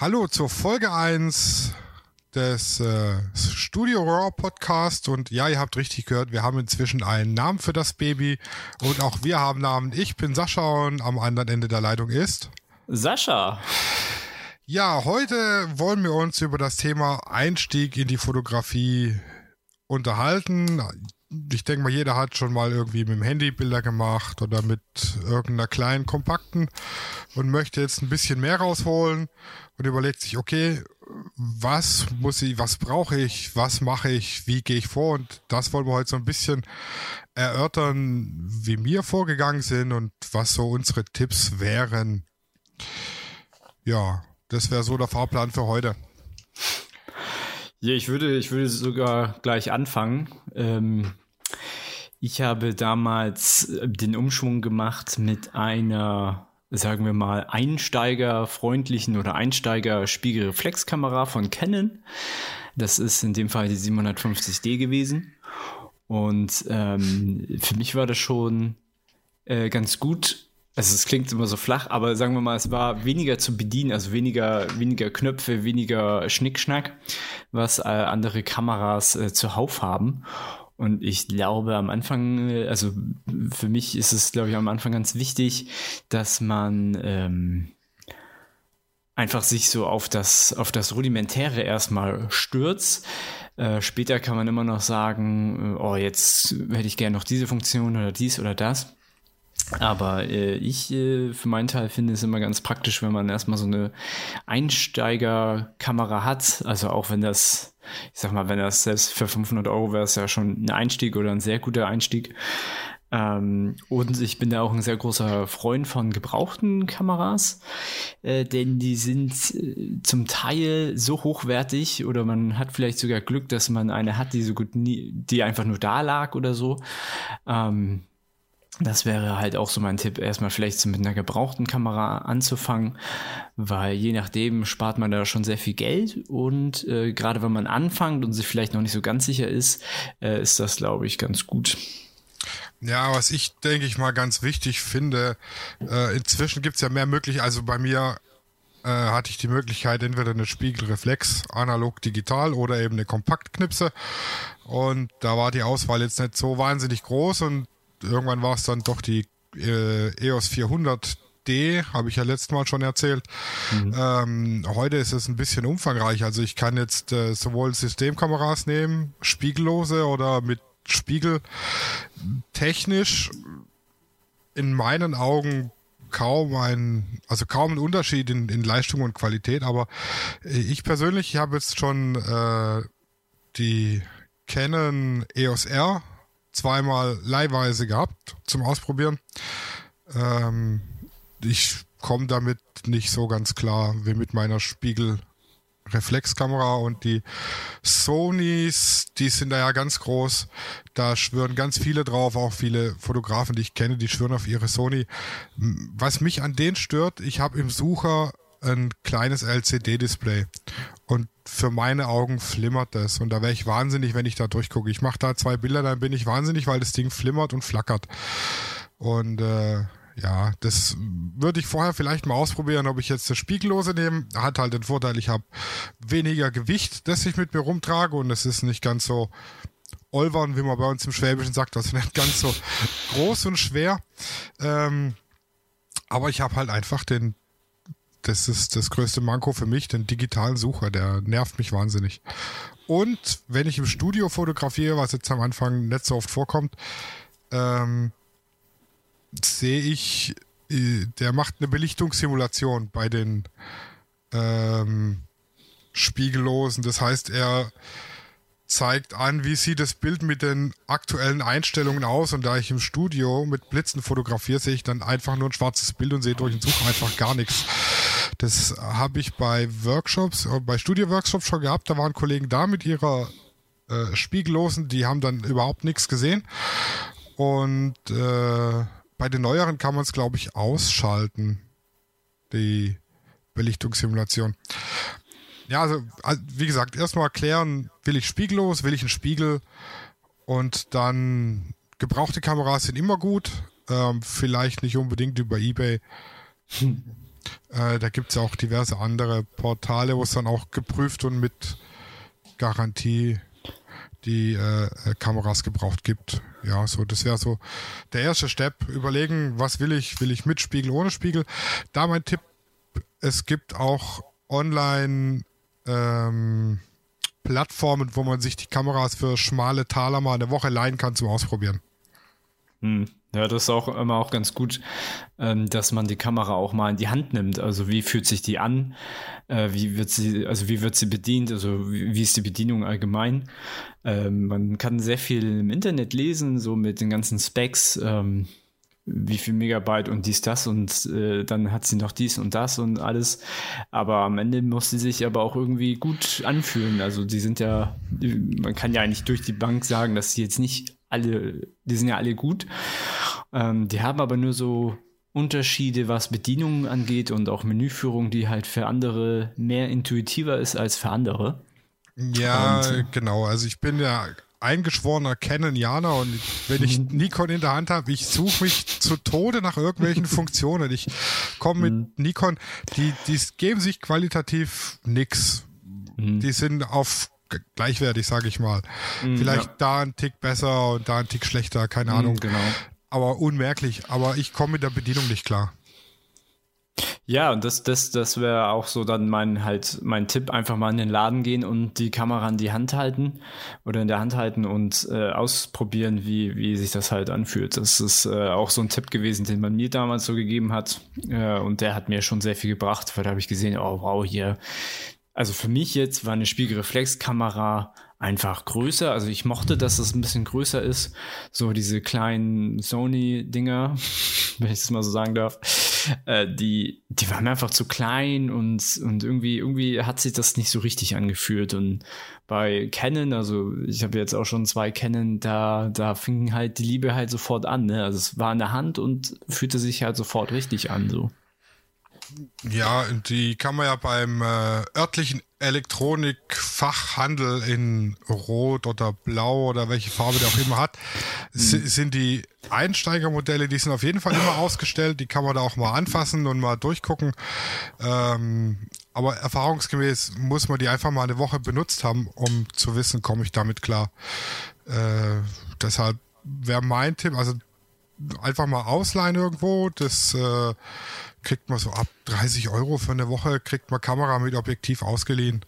Hallo zur Folge 1 des äh, Studio Raw Podcast und ja, ihr habt richtig gehört, wir haben inzwischen einen Namen für das Baby und auch wir haben Namen. Ich bin Sascha und am anderen Ende der Leitung ist Sascha. Ja, heute wollen wir uns über das Thema Einstieg in die Fotografie unterhalten ich denke mal, jeder hat schon mal irgendwie mit dem Handy Bilder gemacht oder mit irgendeiner kleinen kompakten und möchte jetzt ein bisschen mehr rausholen und überlegt sich, okay, was muss ich, was brauche ich, was mache ich, wie gehe ich vor und das wollen wir heute so ein bisschen erörtern, wie wir vorgegangen sind und was so unsere Tipps wären. Ja, das wäre so der Fahrplan für heute. Ja, ich würde, ich würde sogar gleich anfangen. Ähm, ich habe damals äh, den Umschwung gemacht mit einer, sagen wir mal, einsteigerfreundlichen oder Einsteiger-Spiegelreflexkamera von Canon. Das ist in dem Fall die 750D gewesen. Und ähm, für mich war das schon äh, ganz gut. Also es klingt immer so flach, aber sagen wir mal, es war weniger zu bedienen, also weniger, weniger Knöpfe, weniger Schnickschnack, was äh, andere Kameras äh, zuhauf haben. Und ich glaube am Anfang, äh, also für mich ist es, glaube ich, am Anfang ganz wichtig, dass man ähm, einfach sich so auf das, auf das Rudimentäre erstmal stürzt. Äh, später kann man immer noch sagen, äh, oh, jetzt hätte ich gerne noch diese Funktion oder dies oder das. Aber äh, ich äh, für meinen Teil finde es immer ganz praktisch, wenn man erstmal so eine Einsteigerkamera hat. Also auch wenn das ich sag mal, wenn das selbst für 500 Euro wäre, es ja schon ein Einstieg oder ein sehr guter Einstieg. Ähm, und ich bin da auch ein sehr großer Freund von gebrauchten Kameras, äh, denn die sind äh, zum Teil so hochwertig oder man hat vielleicht sogar Glück, dass man eine hat, die so gut nie, die einfach nur da lag oder so. Ähm, das wäre halt auch so mein Tipp, erstmal vielleicht mit einer gebrauchten Kamera anzufangen, weil je nachdem spart man da schon sehr viel Geld und äh, gerade wenn man anfängt und sich vielleicht noch nicht so ganz sicher ist, äh, ist das, glaube ich, ganz gut. Ja, was ich denke ich mal ganz wichtig finde, äh, inzwischen gibt's ja mehr möglich, also bei mir äh, hatte ich die Möglichkeit, entweder eine Spiegelreflex, analog, digital oder eben eine Kompaktknipse. Und da war die Auswahl jetzt nicht so wahnsinnig groß und irgendwann war es dann doch die äh, EOS 400D, habe ich ja letztes Mal schon erzählt. Mhm. Ähm, heute ist es ein bisschen umfangreich. Also ich kann jetzt äh, sowohl Systemkameras nehmen, spiegellose oder mit Spiegel. Technisch in meinen Augen kaum ein, also kaum ein Unterschied in, in Leistung und Qualität, aber ich persönlich habe jetzt schon äh, die Canon EOS R zweimal leihweise gehabt zum Ausprobieren. Ähm, ich komme damit nicht so ganz klar wie mit meiner Spiegelreflexkamera und die Sonys, die sind da ja ganz groß. Da schwören ganz viele drauf, auch viele Fotografen, die ich kenne, die schwören auf ihre Sony. Was mich an denen stört, ich habe im Sucher ein kleines LCD-Display. Und für meine Augen flimmert das. Und da wäre ich wahnsinnig, wenn ich da durchgucke. Ich mache da zwei Bilder, dann bin ich wahnsinnig, weil das Ding flimmert und flackert. Und äh, ja, das würde ich vorher vielleicht mal ausprobieren, ob ich jetzt das Spiegellose nehme. Hat halt den Vorteil, ich habe weniger Gewicht, das ich mit mir rumtrage und es ist nicht ganz so olvern, wie man bei uns im Schwäbischen sagt, also nicht ganz so groß und schwer. Ähm, aber ich habe halt einfach den, das ist das größte Manko für mich, den digitalen Sucher, der nervt mich wahnsinnig. Und wenn ich im Studio fotografiere, was jetzt am Anfang nicht so oft vorkommt, ähm, sehe ich, äh, der macht eine Belichtungssimulation bei den ähm, Spiegellosen. Das heißt, er zeigt an, wie sieht das Bild mit den aktuellen Einstellungen aus. Und da ich im Studio mit Blitzen fotografiere, sehe ich dann einfach nur ein schwarzes Bild und sehe durch den Such einfach gar nichts. Das habe ich bei Workshops, äh, bei Studio-Workshops schon gehabt. Da waren Kollegen da mit ihrer äh, Spiegellosen, die haben dann überhaupt nichts gesehen. Und äh, bei den neueren kann man es, glaube ich, ausschalten. Die Belichtungssimulation. Ja, also, wie gesagt, erstmal klären, will ich spiegellos, will ich einen Spiegel und dann gebrauchte Kameras sind immer gut. Ähm, vielleicht nicht unbedingt über Ebay. Äh, da gibt es ja auch diverse andere Portale, wo es dann auch geprüft und mit Garantie die äh, Kameras gebraucht gibt. Ja, so das wäre so der erste Step. Überlegen, was will ich? Will ich mit Spiegel, ohne Spiegel? Da mein Tipp: Es gibt auch online ähm, Plattformen, wo man sich die Kameras für schmale Taler mal eine Woche leihen kann zum Ausprobieren. Hm. Ja, das ist auch immer auch ganz gut, ähm, dass man die Kamera auch mal in die Hand nimmt. Also wie fühlt sich die an? Äh, wie wird sie, also wie wird sie bedient? Also wie, ist die Bedienung allgemein? Ähm, man kann sehr viel im Internet lesen, so mit den ganzen Specs, ähm, wie viel Megabyte und dies, das und äh, dann hat sie noch dies und das und alles. Aber am Ende muss sie sich aber auch irgendwie gut anfühlen. Also die sind ja, man kann ja eigentlich durch die Bank sagen, dass sie jetzt nicht alle, die sind ja alle gut. Ähm, die haben aber nur so Unterschiede, was Bedienungen angeht und auch Menüführung, die halt für andere mehr intuitiver ist als für andere. Ja, und, genau. Also ich bin ja eingeschworener Canonianer und wenn ich Nikon in der Hand habe, ich suche mich zu Tode nach irgendwelchen Funktionen. Ich komme mit mhm. Nikon, die, die geben sich qualitativ nix. Mhm. Die sind auf gleichwertig, sage ich mal. Mhm, Vielleicht ja. da ein Tick besser und da ein Tick schlechter, keine Ahnung. genau. Aber unmerklich. Aber ich komme mit der Bedienung nicht klar. Ja, und das, das, das wäre auch so dann mein halt mein Tipp, einfach mal in den Laden gehen und die Kamera in die Hand halten oder in der Hand halten und äh, ausprobieren, wie, wie sich das halt anfühlt. Das ist äh, auch so ein Tipp gewesen, den man mir damals so gegeben hat. Äh, und der hat mir schon sehr viel gebracht, weil da habe ich gesehen, oh wow, hier also für mich jetzt war eine Spiegelreflexkamera einfach größer. Also ich mochte, dass es ein bisschen größer ist. So diese kleinen Sony-Dinger, wenn ich das mal so sagen darf. Äh, die, die waren einfach zu klein und, und irgendwie, irgendwie hat sich das nicht so richtig angefühlt. Und bei Canon, also ich habe jetzt auch schon zwei Canon, da, da fing halt die Liebe halt sofort an. Ne? Also es war in der Hand und fühlte sich halt sofort richtig an. So. Ja, die kann man ja beim äh, örtlichen Elektronikfachhandel in Rot oder Blau oder welche Farbe der auch immer hat, mhm. sind die Einsteigermodelle, die sind auf jeden Fall immer ausgestellt. Die kann man da auch mal anfassen und mal durchgucken. Ähm, aber erfahrungsgemäß muss man die einfach mal eine Woche benutzt haben, um zu wissen, komme ich damit klar. Äh, deshalb wäre mein Tipp, also einfach mal ausleihen irgendwo. Das äh, kriegt man so ab 30 Euro für eine Woche, kriegt man Kamera mit Objektiv ausgeliehen.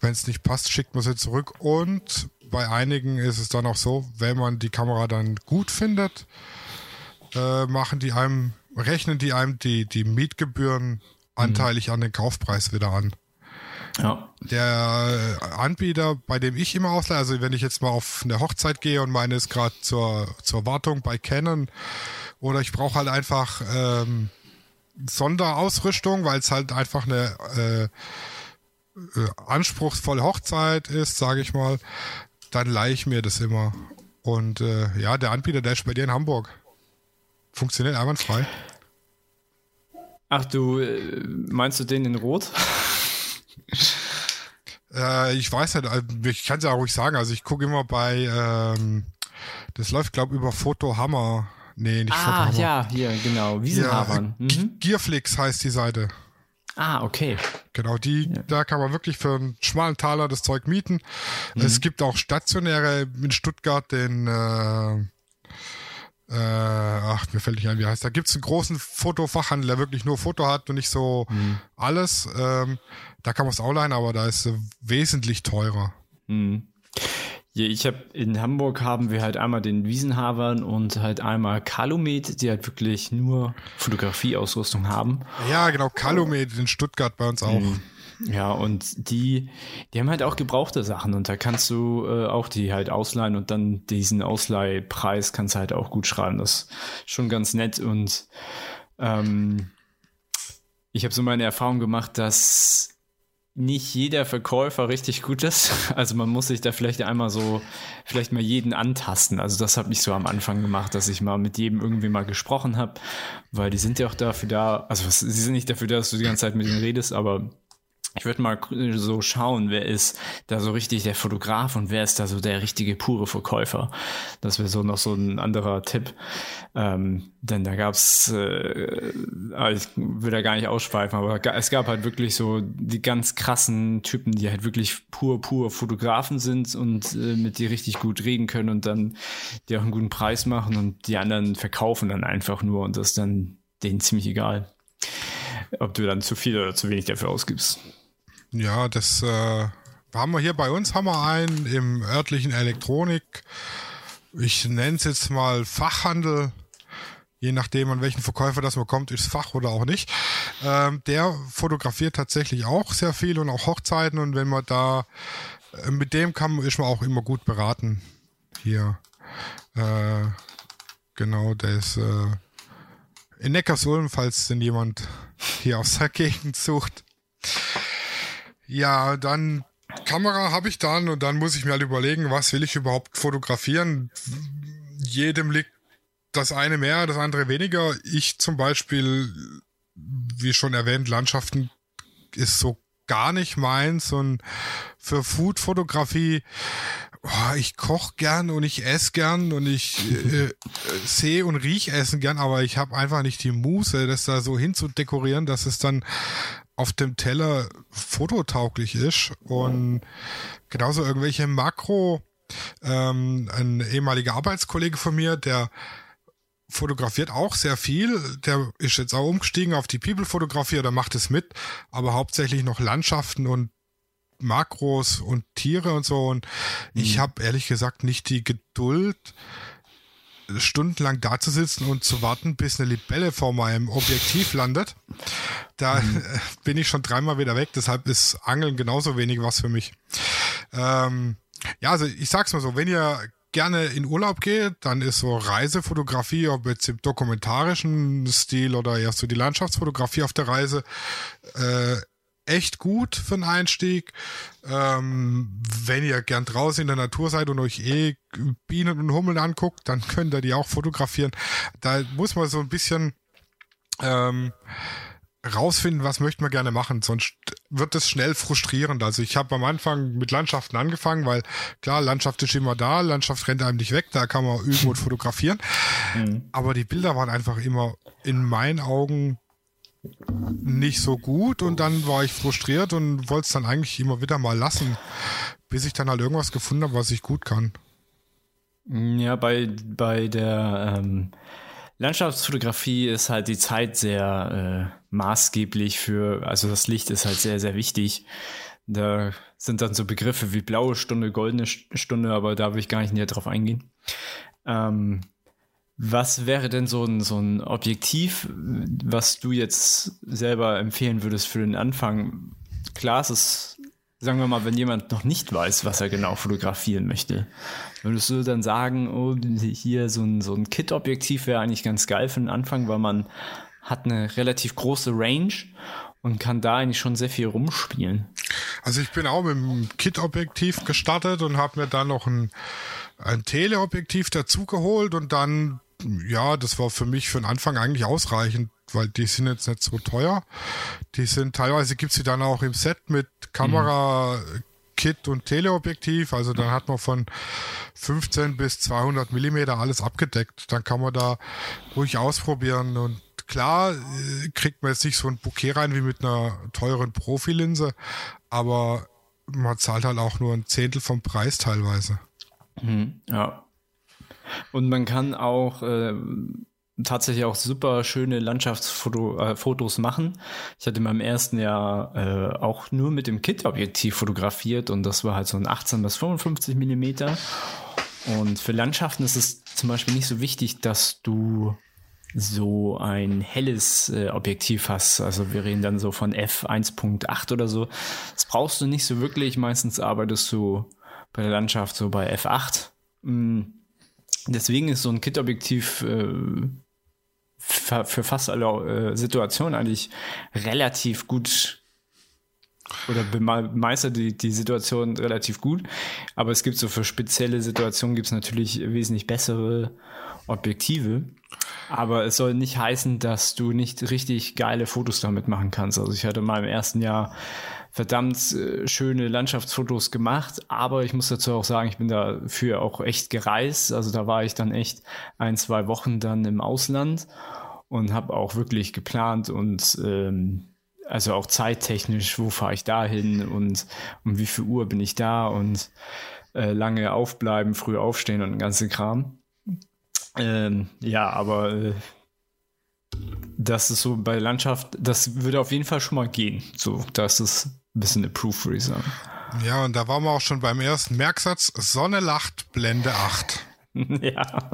Wenn es nicht passt, schickt man sie zurück. Und bei einigen ist es dann auch so, wenn man die Kamera dann gut findet, äh, machen die einem, rechnen die einem die, die Mietgebühren anteilig mhm. an den Kaufpreis wieder an. Ja. Der Anbieter, bei dem ich immer ausleihe, also wenn ich jetzt mal auf eine Hochzeit gehe und meine ist gerade zur, zur Wartung bei Canon oder ich brauche halt einfach ähm, Sonderausrüstung, weil es halt einfach eine äh, äh, anspruchsvolle Hochzeit ist, sage ich mal, dann leihe ich mir das immer. Und äh, ja, der Anbieter, der ist bei dir in Hamburg. Funktioniert einwandfrei. Ach du, äh, meinst du den in Rot? äh, ich weiß nicht, äh, ich kann es ja ruhig sagen. Also ich gucke immer bei, ähm, das läuft glaube über Foto Hammer Nee, nicht Ah, ja, hier, genau. Wiesenhabern. Ja, mhm. Gearflix heißt die Seite. Ah, okay. Genau, die, ja. da kann man wirklich für einen schmalen Taler das Zeug mieten. Mhm. Es gibt auch stationäre in Stuttgart den, äh, äh, ach, mir fällt nicht ein, wie heißt. Da gibt es einen großen Fotofachhandel, der wirklich nur Foto hat und nicht so mhm. alles. Ähm, da kann man es auch leihen, aber da ist es wesentlich teurer. Mhm. Ja, ich habe in Hamburg haben wir halt einmal den Wiesenhavern und halt einmal Calumet, die halt wirklich nur Fotografieausrüstung haben. Ja, genau, Calumet in Stuttgart bei uns auch. Mhm. Ja, und die, die haben halt auch gebrauchte Sachen und da kannst du äh, auch die halt ausleihen und dann diesen Ausleihpreis kannst du halt auch gut schreiben. Das ist schon ganz nett und ähm, ich habe so meine Erfahrung gemacht, dass nicht jeder Verkäufer richtig gut ist. Also man muss sich da vielleicht einmal so, vielleicht mal jeden antasten. Also das habe ich so am Anfang gemacht, dass ich mal mit jedem irgendwie mal gesprochen habe, weil die sind ja auch dafür da, also sie sind nicht dafür da, dass du die ganze Zeit mit ihnen redest, aber ich würde mal so schauen, wer ist da so richtig der Fotograf und wer ist da so der richtige pure Verkäufer. Das wäre so noch so ein anderer Tipp. Ähm, denn da gab's, äh, ah, ich will da gar nicht ausschweifen, aber es gab halt wirklich so die ganz krassen Typen, die halt wirklich pur, pur Fotografen sind und äh, mit dir richtig gut reden können und dann die auch einen guten Preis machen und die anderen verkaufen dann einfach nur und das ist dann denen ziemlich egal ob du dann zu viel oder zu wenig dafür ausgibst. Ja, das äh, haben wir hier bei uns, haben wir einen im örtlichen Elektronik. Ich nenne es jetzt mal Fachhandel. Je nachdem, an welchen Verkäufer das man kommt, ist Fach oder auch nicht. Ähm, der fotografiert tatsächlich auch sehr viel und auch Hochzeiten. Und wenn man da äh, mit dem kann, ist man auch immer gut beraten. Hier. Äh, genau, der ist äh, in Neckarsulm, falls denn jemand hier aus der Gegend sucht. Ja, dann Kamera habe ich dann und dann muss ich mir halt überlegen, was will ich überhaupt fotografieren. Jedem liegt das eine mehr, das andere weniger. Ich zum Beispiel, wie schon erwähnt, Landschaften ist so gar nicht meins und für Food-Fotografie, oh, ich koche gern und ich esse gern und ich äh, äh, sehe und riech Essen gern, aber ich habe einfach nicht die Muße, das da so hinzudekorieren, dass es dann auf dem Teller fototauglich ist und genauso irgendwelche Makro, ähm, ein ehemaliger Arbeitskollege von mir, der fotografiert auch sehr viel. Der ist jetzt auch umgestiegen auf die People-Fotografie oder macht es mit, aber hauptsächlich noch Landschaften und Makros und Tiere und so. Und mhm. ich habe ehrlich gesagt nicht die Geduld, stundenlang da zu sitzen und zu warten, bis eine Libelle vor meinem Objektiv landet. Da mhm. bin ich schon dreimal wieder weg, deshalb ist Angeln genauso wenig was für mich. Ähm, ja, also ich sag's mal so, wenn ihr gerne in Urlaub geht, dann ist so Reisefotografie, ob jetzt im dokumentarischen Stil oder erst so die Landschaftsfotografie auf der Reise, äh, echt gut für einen Einstieg. Ähm, wenn ihr gern draußen in der Natur seid und euch eh Bienen und Hummeln anguckt, dann könnt ihr die auch fotografieren. Da muss man so ein bisschen ähm, rausfinden, was möchte man gerne machen, sonst wird es schnell frustrierend. Also ich habe am Anfang mit Landschaften angefangen, weil klar, Landschaft ist immer da, Landschaft rennt einem nicht weg, da kann man üben und fotografieren. Mhm. Aber die Bilder waren einfach immer in meinen Augen nicht so gut und dann war ich frustriert und wollte es dann eigentlich immer wieder mal lassen, bis ich dann halt irgendwas gefunden habe, was ich gut kann. Ja, bei, bei der ähm, Landschaftsfotografie ist halt die Zeit sehr äh, maßgeblich für, also das Licht ist halt sehr, sehr wichtig. Da sind dann so Begriffe wie blaue Stunde, goldene Stunde, aber da will ich gar nicht näher drauf eingehen. Ähm, was wäre denn so ein, so ein Objektiv, was du jetzt selber empfehlen würdest für den Anfang? Klar, es ist, sagen wir mal, wenn jemand noch nicht weiß, was er genau fotografieren möchte, würdest du dann sagen, oh, hier so ein, so ein Kit-Objektiv wäre eigentlich ganz geil für den Anfang, weil man hat eine relativ große Range und kann da eigentlich schon sehr viel rumspielen. Also ich bin auch mit dem Kit-Objektiv gestartet und habe mir dann noch ein, ein Teleobjektiv dazugeholt und dann ja, das war für mich für den Anfang eigentlich ausreichend, weil die sind jetzt nicht so teuer. Die sind teilweise gibt's sie dann auch im Set mit Kamera, mhm. Kit und Teleobjektiv. Also dann hat man von 15 bis 200 Millimeter alles abgedeckt. Dann kann man da ruhig ausprobieren und klar äh, kriegt man jetzt nicht so ein Bouquet rein wie mit einer teuren Profilinse, aber man zahlt halt auch nur ein Zehntel vom Preis teilweise. Mhm, ja, und man kann auch äh, tatsächlich auch super schöne Landschaftsfotos äh, machen. Ich hatte in meinem ersten Jahr äh, auch nur mit dem Kit-Objektiv fotografiert und das war halt so ein 18 bis 55 Millimeter. Und für Landschaften ist es zum Beispiel nicht so wichtig, dass du so ein helles äh, Objektiv hast. Also wir reden dann so von f1.8 oder so. Das brauchst du nicht so wirklich. Meistens arbeitest du bei der Landschaft so bei f8. Mm Deswegen ist so ein Kit-Objektiv äh, für fast alle äh, Situationen eigentlich relativ gut oder meistert die, die Situation relativ gut. Aber es gibt so für spezielle Situationen gibt es natürlich wesentlich bessere Objektive. Aber es soll nicht heißen, dass du nicht richtig geile Fotos damit machen kannst. Also ich hatte mal im ersten Jahr verdammt äh, schöne Landschaftsfotos gemacht, aber ich muss dazu auch sagen, ich bin dafür auch echt gereist. Also da war ich dann echt ein, zwei Wochen dann im Ausland und habe auch wirklich geplant und ähm, also auch zeittechnisch, wo fahre ich da hin und um wie viel Uhr bin ich da und äh, lange aufbleiben, früh aufstehen und den ganzen Kram. Ähm, ja, aber äh, das ist so bei Landschaft, das würde auf jeden Fall schon mal gehen. So, das ist ein bisschen eine Proof, würde ich sagen. Ja, und da waren wir auch schon beim ersten Merksatz. Sonne lacht, Blende 8. ja.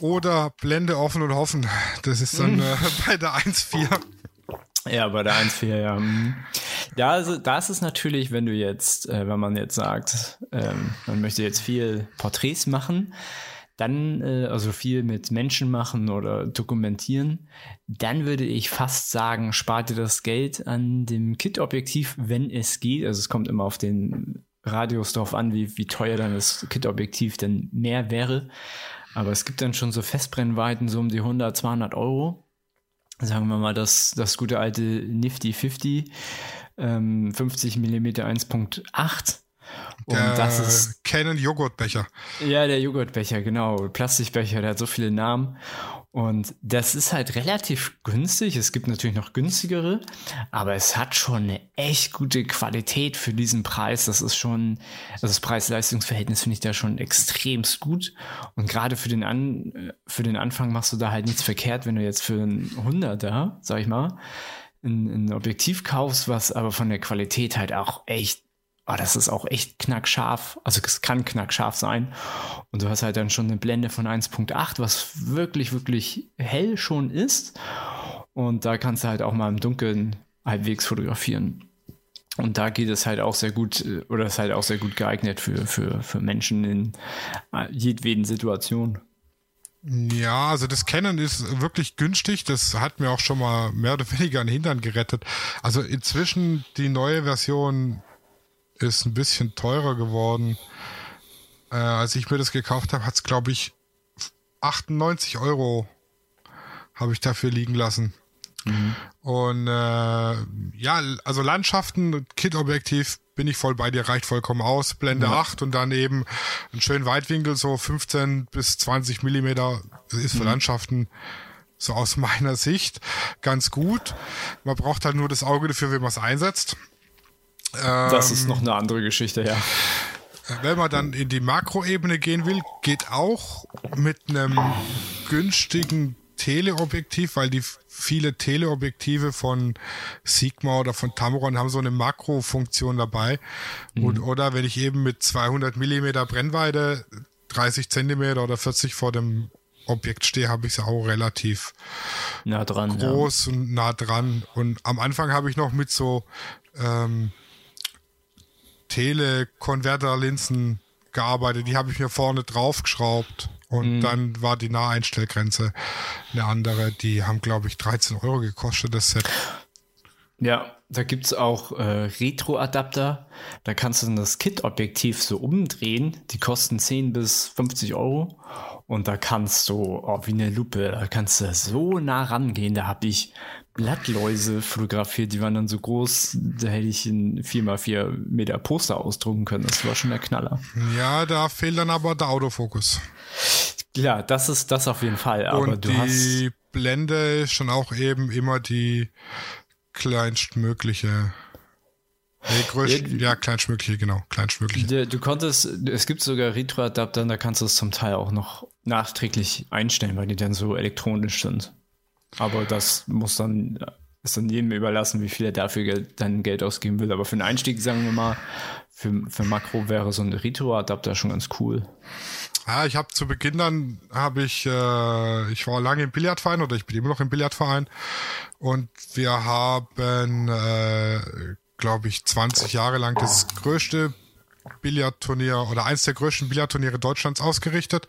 Oder Blende offen und hoffen. Das ist dann äh, bei der 1.4. Ja, bei der 1.4, ja. Mhm. Da, ist, da ist es natürlich, wenn du jetzt, äh, wenn man jetzt sagt, ähm, man möchte jetzt viel Porträts machen, dann, äh, also viel mit Menschen machen oder dokumentieren, dann würde ich fast sagen, spart dir das Geld an dem Kit-Objektiv, wenn es geht. Also es kommt immer auf den Radius drauf an, wie, wie teuer dann das Kit-Objektiv denn mehr wäre. Aber es gibt dann schon so Festbrennweiten, so um die 100, 200 Euro. Sagen wir mal das, das gute alte Nifty 50, ähm, 50 mm 1.8 und der das ist Canon Joghurtbecher. Ja, der Joghurtbecher, genau. Plastikbecher, der hat so viele Namen. Und das ist halt relativ günstig. Es gibt natürlich noch günstigere, aber es hat schon eine echt gute Qualität für diesen Preis. Das ist schon, also das Preis-Leistungs-Verhältnis finde ich da schon extremst gut. Und gerade für den An, für den Anfang machst du da halt nichts verkehrt, wenn du jetzt für einen 100er, sag ich mal, ein, ein Objektiv kaufst, was aber von der Qualität halt auch echt oh, das ist auch echt knackscharf. Also es kann knackscharf sein. Und du hast halt dann schon eine Blende von 1.8, was wirklich, wirklich hell schon ist. Und da kannst du halt auch mal im Dunkeln halbwegs fotografieren. Und da geht es halt auch sehr gut, oder ist halt auch sehr gut geeignet für, für, für Menschen in jedweden Situationen. Ja, also das Canon ist wirklich günstig. Das hat mir auch schon mal mehr oder weniger einen Hintern gerettet. Also inzwischen die neue Version ist ein bisschen teurer geworden. Äh, als ich mir das gekauft habe, hat es, glaube ich, 98 Euro habe ich dafür liegen lassen. Mhm. Und äh, ja, also Landschaften, Kit-Objektiv bin ich voll bei dir, reicht vollkommen aus. Blende ja. 8 und dann eben einen schönen Weitwinkel, so 15 bis 20 Millimeter ist für mhm. Landschaften so aus meiner Sicht ganz gut. Man braucht halt nur das Auge dafür, wie man es einsetzt das ist noch eine andere Geschichte, ja. Wenn man dann in die Makroebene gehen will, geht auch mit einem günstigen Teleobjektiv, weil die viele Teleobjektive von Sigma oder von Tamron haben so eine Makrofunktion dabei. Mhm. Und, oder wenn ich eben mit 200 Millimeter Brennweite 30 Zentimeter oder 40 vor dem Objekt stehe, habe ich es auch relativ nah dran, groß ja. und nah dran. Und am Anfang habe ich noch mit so ähm, Telekonverterlinsen gearbeitet. Die habe ich mir vorne draufgeschraubt. Und mhm. dann war die Naheinstellgrenze eine andere. Die haben, glaube ich, 13 Euro gekostet, das Set. Ja, da gibt es auch äh, Retro-Adapter. Da kannst du dann das Kit-Objektiv so umdrehen. Die kosten 10 bis 50 Euro. Und da kannst du, oh, wie eine Lupe, da kannst du so nah rangehen. Da habe ich Blattläuse fotografiert, die waren dann so groß, da hätte ich ein 4x4 Meter Poster ausdrucken können. Das war schon der Knaller. Ja, da fehlt dann aber der Autofokus. Ja, das ist das auf jeden Fall. Aber Und die hast Blende ist schon auch eben immer die kleinstmögliche. Nee, größt, ja, ja, kleinstmögliche, genau, kleinstmögliche. Du, du konntest, es gibt sogar Retro-Adapter, da kannst du es zum Teil auch noch nachträglich einstellen, weil die dann so elektronisch sind. Aber das muss dann, ist dann jedem überlassen, wie viel er dafür dann Geld ausgeben will. Aber für den Einstieg, sagen wir mal, für, für Makro wäre so ein Retro-Adapter schon ganz cool. Ja, ich habe zu Beginn dann habe ich, äh, ich war lange im Billardverein oder ich bin immer noch im Billardverein und wir haben, äh, glaube ich, 20 Jahre lang das größte Billardturnier oder eins der größten Billardturniere Deutschlands ausgerichtet.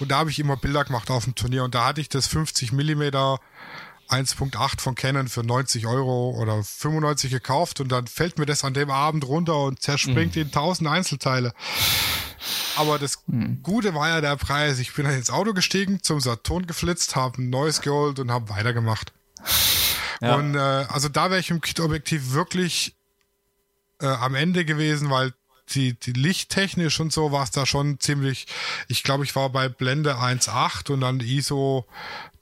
Und da habe ich immer Bilder gemacht auf dem Turnier. Und da hatte ich das 50 Millimeter 1.8 von Canon für 90 Euro oder 95 gekauft. Und dann fällt mir das an dem Abend runter und zerspringt mhm. in tausend Einzelteile. Aber das hm. Gute war ja der Preis. Ich bin dann ins Auto gestiegen, zum Saturn geflitzt, habe ein neues geholt und habe weitergemacht. Ja. Und äh, also da wäre ich im Kit-Objektiv wirklich äh, am Ende gewesen, weil die, die lichttechnisch und so war es da schon ziemlich, ich glaube, ich war bei Blende 1.8 und dann ISO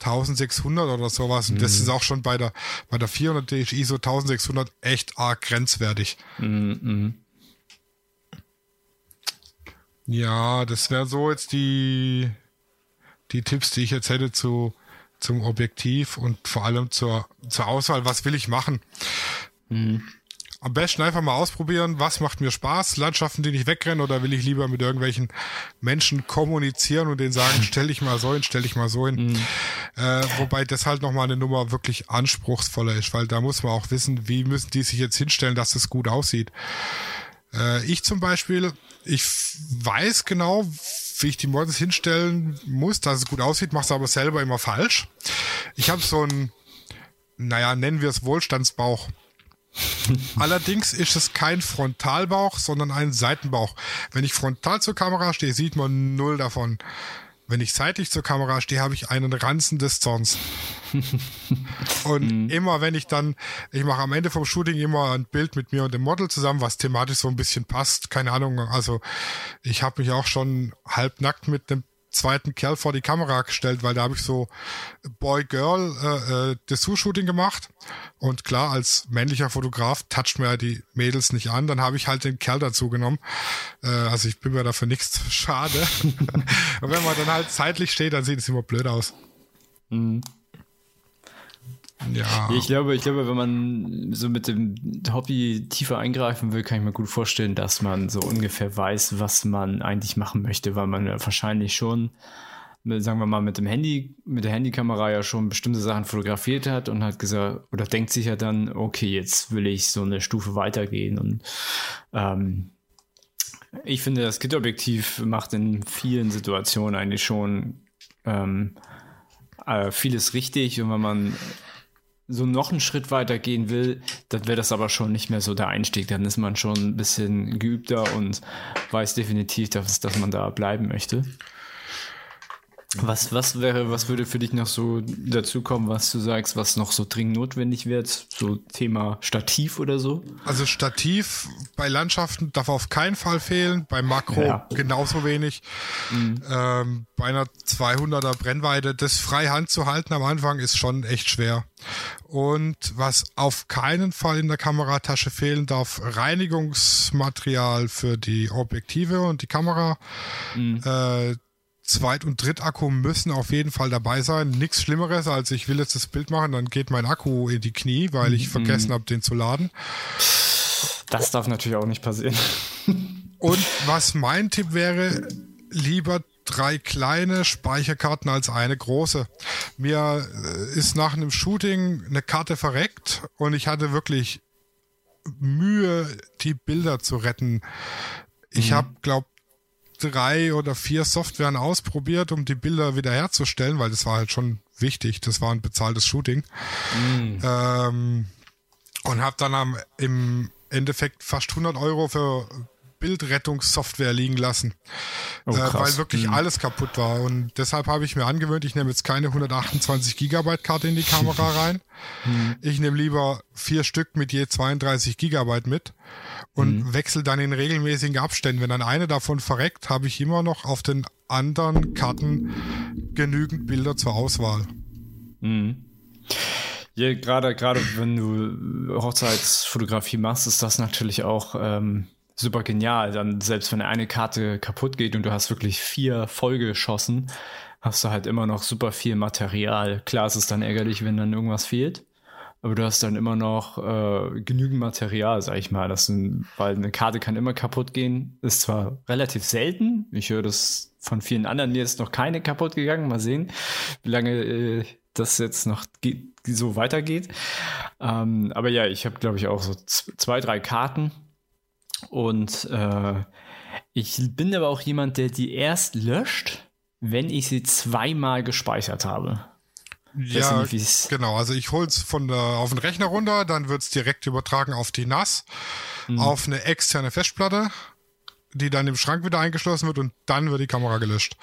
1600 oder sowas. Und mhm. das ist auch schon bei der, bei der 400 d ISO 1600 echt arg grenzwertig. Mhm. Ja, das wäre so jetzt die, die Tipps, die ich jetzt hätte zu, zum Objektiv und vor allem zur, zur Auswahl. Was will ich machen? Mhm am besten einfach mal ausprobieren, was macht mir Spaß, Landschaften, die nicht wegrennen oder will ich lieber mit irgendwelchen Menschen kommunizieren und denen sagen, stell dich mal so hin, stell dich mal so hin. Mhm. Äh, wobei das halt nochmal eine Nummer wirklich anspruchsvoller ist, weil da muss man auch wissen, wie müssen die sich jetzt hinstellen, dass es gut aussieht. Äh, ich zum Beispiel, ich weiß genau, wie ich die Models hinstellen muss, dass es gut aussieht, mache es aber selber immer falsch. Ich habe so ein, naja, nennen wir es Wohlstandsbauch. Allerdings ist es kein Frontalbauch, sondern ein Seitenbauch. Wenn ich frontal zur Kamera stehe, sieht man null davon. Wenn ich seitlich zur Kamera stehe, habe ich einen Ranzen des Zorns. und mhm. immer wenn ich dann, ich mache am Ende vom Shooting immer ein Bild mit mir und dem Model zusammen, was thematisch so ein bisschen passt. Keine Ahnung. Also ich habe mich auch schon halbnackt mit einem zweiten Kerl vor die Kamera gestellt, weil da habe ich so Boy-Girl äh, äh, Dessous-Shooting gemacht. Und klar, als männlicher Fotograf toucht mir die Mädels nicht an. Dann habe ich halt den Kerl dazu genommen. Äh, also ich bin mir dafür nichts schade. Und wenn man dann halt zeitlich steht, dann sieht es immer blöd aus. Mhm. Ja. Ich glaube, ich glaube, wenn man so mit dem Hobby tiefer eingreifen will, kann ich mir gut vorstellen, dass man so ungefähr weiß, was man eigentlich machen möchte, weil man ja wahrscheinlich schon, sagen wir mal, mit dem Handy, mit der Handykamera ja schon bestimmte Sachen fotografiert hat und hat gesagt, oder denkt sich ja dann, okay, jetzt will ich so eine Stufe weitergehen und ähm, ich finde, das Kit-Objektiv macht in vielen Situationen eigentlich schon ähm, äh, vieles richtig und wenn man so noch einen Schritt weiter gehen will, dann wäre das aber schon nicht mehr so der Einstieg. Dann ist man schon ein bisschen geübter und weiß definitiv, dass, dass man da bleiben möchte. Was, was wäre, was würde für dich noch so dazu kommen, was du sagst, was noch so dringend notwendig wird? So Thema Stativ oder so? Also Stativ bei Landschaften darf auf keinen Fall fehlen, bei Makro ja. genauso wenig. Mhm. Ähm, bei einer 200er Brennweite, das frei Hand zu halten am Anfang ist schon echt schwer. Und was auf keinen Fall in der Kameratasche fehlen darf, Reinigungsmaterial für die Objektive und die Kamera. Mhm. Äh, Zweit- und Drittakku müssen auf jeden Fall dabei sein. Nichts Schlimmeres, als ich will jetzt das Bild machen, dann geht mein Akku in die Knie, weil ich mhm. vergessen habe, den zu laden. Das darf natürlich auch nicht passieren. Und was mein Tipp wäre, lieber drei kleine Speicherkarten als eine große. Mir äh, ist nach einem Shooting eine Karte verreckt und ich hatte wirklich Mühe, die Bilder zu retten. Ich mhm. habe, glaube drei oder vier Softwaren ausprobiert, um die Bilder wiederherzustellen, weil das war halt schon wichtig. Das war ein bezahltes Shooting. Mm. Ähm, und habe dann am, im Endeffekt fast 100 Euro für Bildrettungssoftware liegen lassen, oh, äh, weil wirklich mhm. alles kaputt war. Und deshalb habe ich mir angewöhnt, ich nehme jetzt keine 128 Gigabyte Karte in die Kamera rein. Mhm. Ich nehme lieber vier Stück mit je 32 Gigabyte mit und mhm. wechsle dann in regelmäßigen Abständen. Wenn dann eine davon verreckt, habe ich immer noch auf den anderen Karten genügend Bilder zur Auswahl. Mhm. Ja, gerade, gerade wenn du Hochzeitsfotografie machst, ist das natürlich auch ähm, super genial. Dann, selbst wenn eine Karte kaputt geht und du hast wirklich vier vollgeschossen, hast du halt immer noch super viel Material. Klar ist es dann ärgerlich, wenn dann irgendwas fehlt aber du hast dann immer noch äh, genügend Material, sag ich mal. Das sind, weil eine Karte kann immer kaputt gehen. Ist zwar relativ selten. Ich höre das von vielen anderen. Mir ist noch keine kaputt gegangen. Mal sehen, wie lange äh, das jetzt noch so weitergeht. Ähm, aber ja, ich habe, glaube ich, auch so zwei, drei Karten. Und äh, ich bin aber auch jemand, der die erst löscht, wenn ich sie zweimal gespeichert habe. Ja, nicht, genau. Also ich hol's von der, auf den Rechner runter, dann wird's direkt übertragen auf die NAS, mhm. auf eine externe Festplatte die dann im Schrank wieder eingeschlossen wird und dann wird die Kamera gelöscht.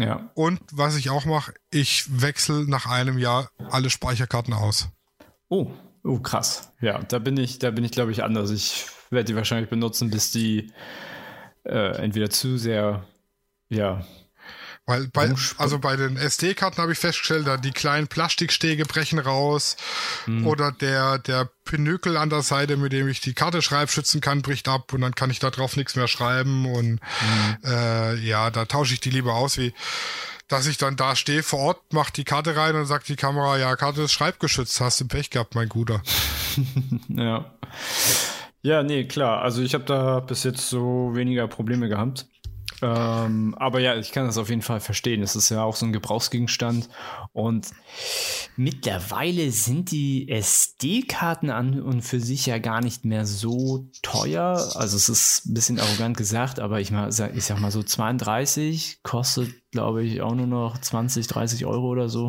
Ja. Und was ich auch mache, ich wechsle nach einem Jahr alle Speicherkarten aus. Oh, oh krass. Ja, da bin ich, da bin ich glaube ich anders. Ich werde die wahrscheinlich benutzen, bis die äh, entweder zu sehr, ja, weil bei, also bei den SD-Karten habe ich festgestellt, da die kleinen Plastikstege brechen raus mhm. oder der, der Pinökel an der Seite, mit dem ich die Karte schreibschützen kann, bricht ab und dann kann ich da drauf nichts mehr schreiben und mhm. äh, ja, da tausche ich die lieber aus, wie dass ich dann da stehe vor Ort, mach die Karte rein und sagt die Kamera, ja, Karte ist schreibgeschützt, hast du Pech gehabt, mein Guter. ja. Ja, nee, klar. Also ich habe da bis jetzt so weniger Probleme gehabt. Ähm, aber ja, ich kann das auf jeden Fall verstehen. Es ist ja auch so ein Gebrauchsgegenstand. Und mittlerweile sind die SD-Karten an und für sich ja gar nicht mehr so teuer. Also es ist ein bisschen arrogant gesagt, aber ich, mal, ich sag mal so 32 kostet, glaube ich, auch nur noch 20, 30 Euro oder so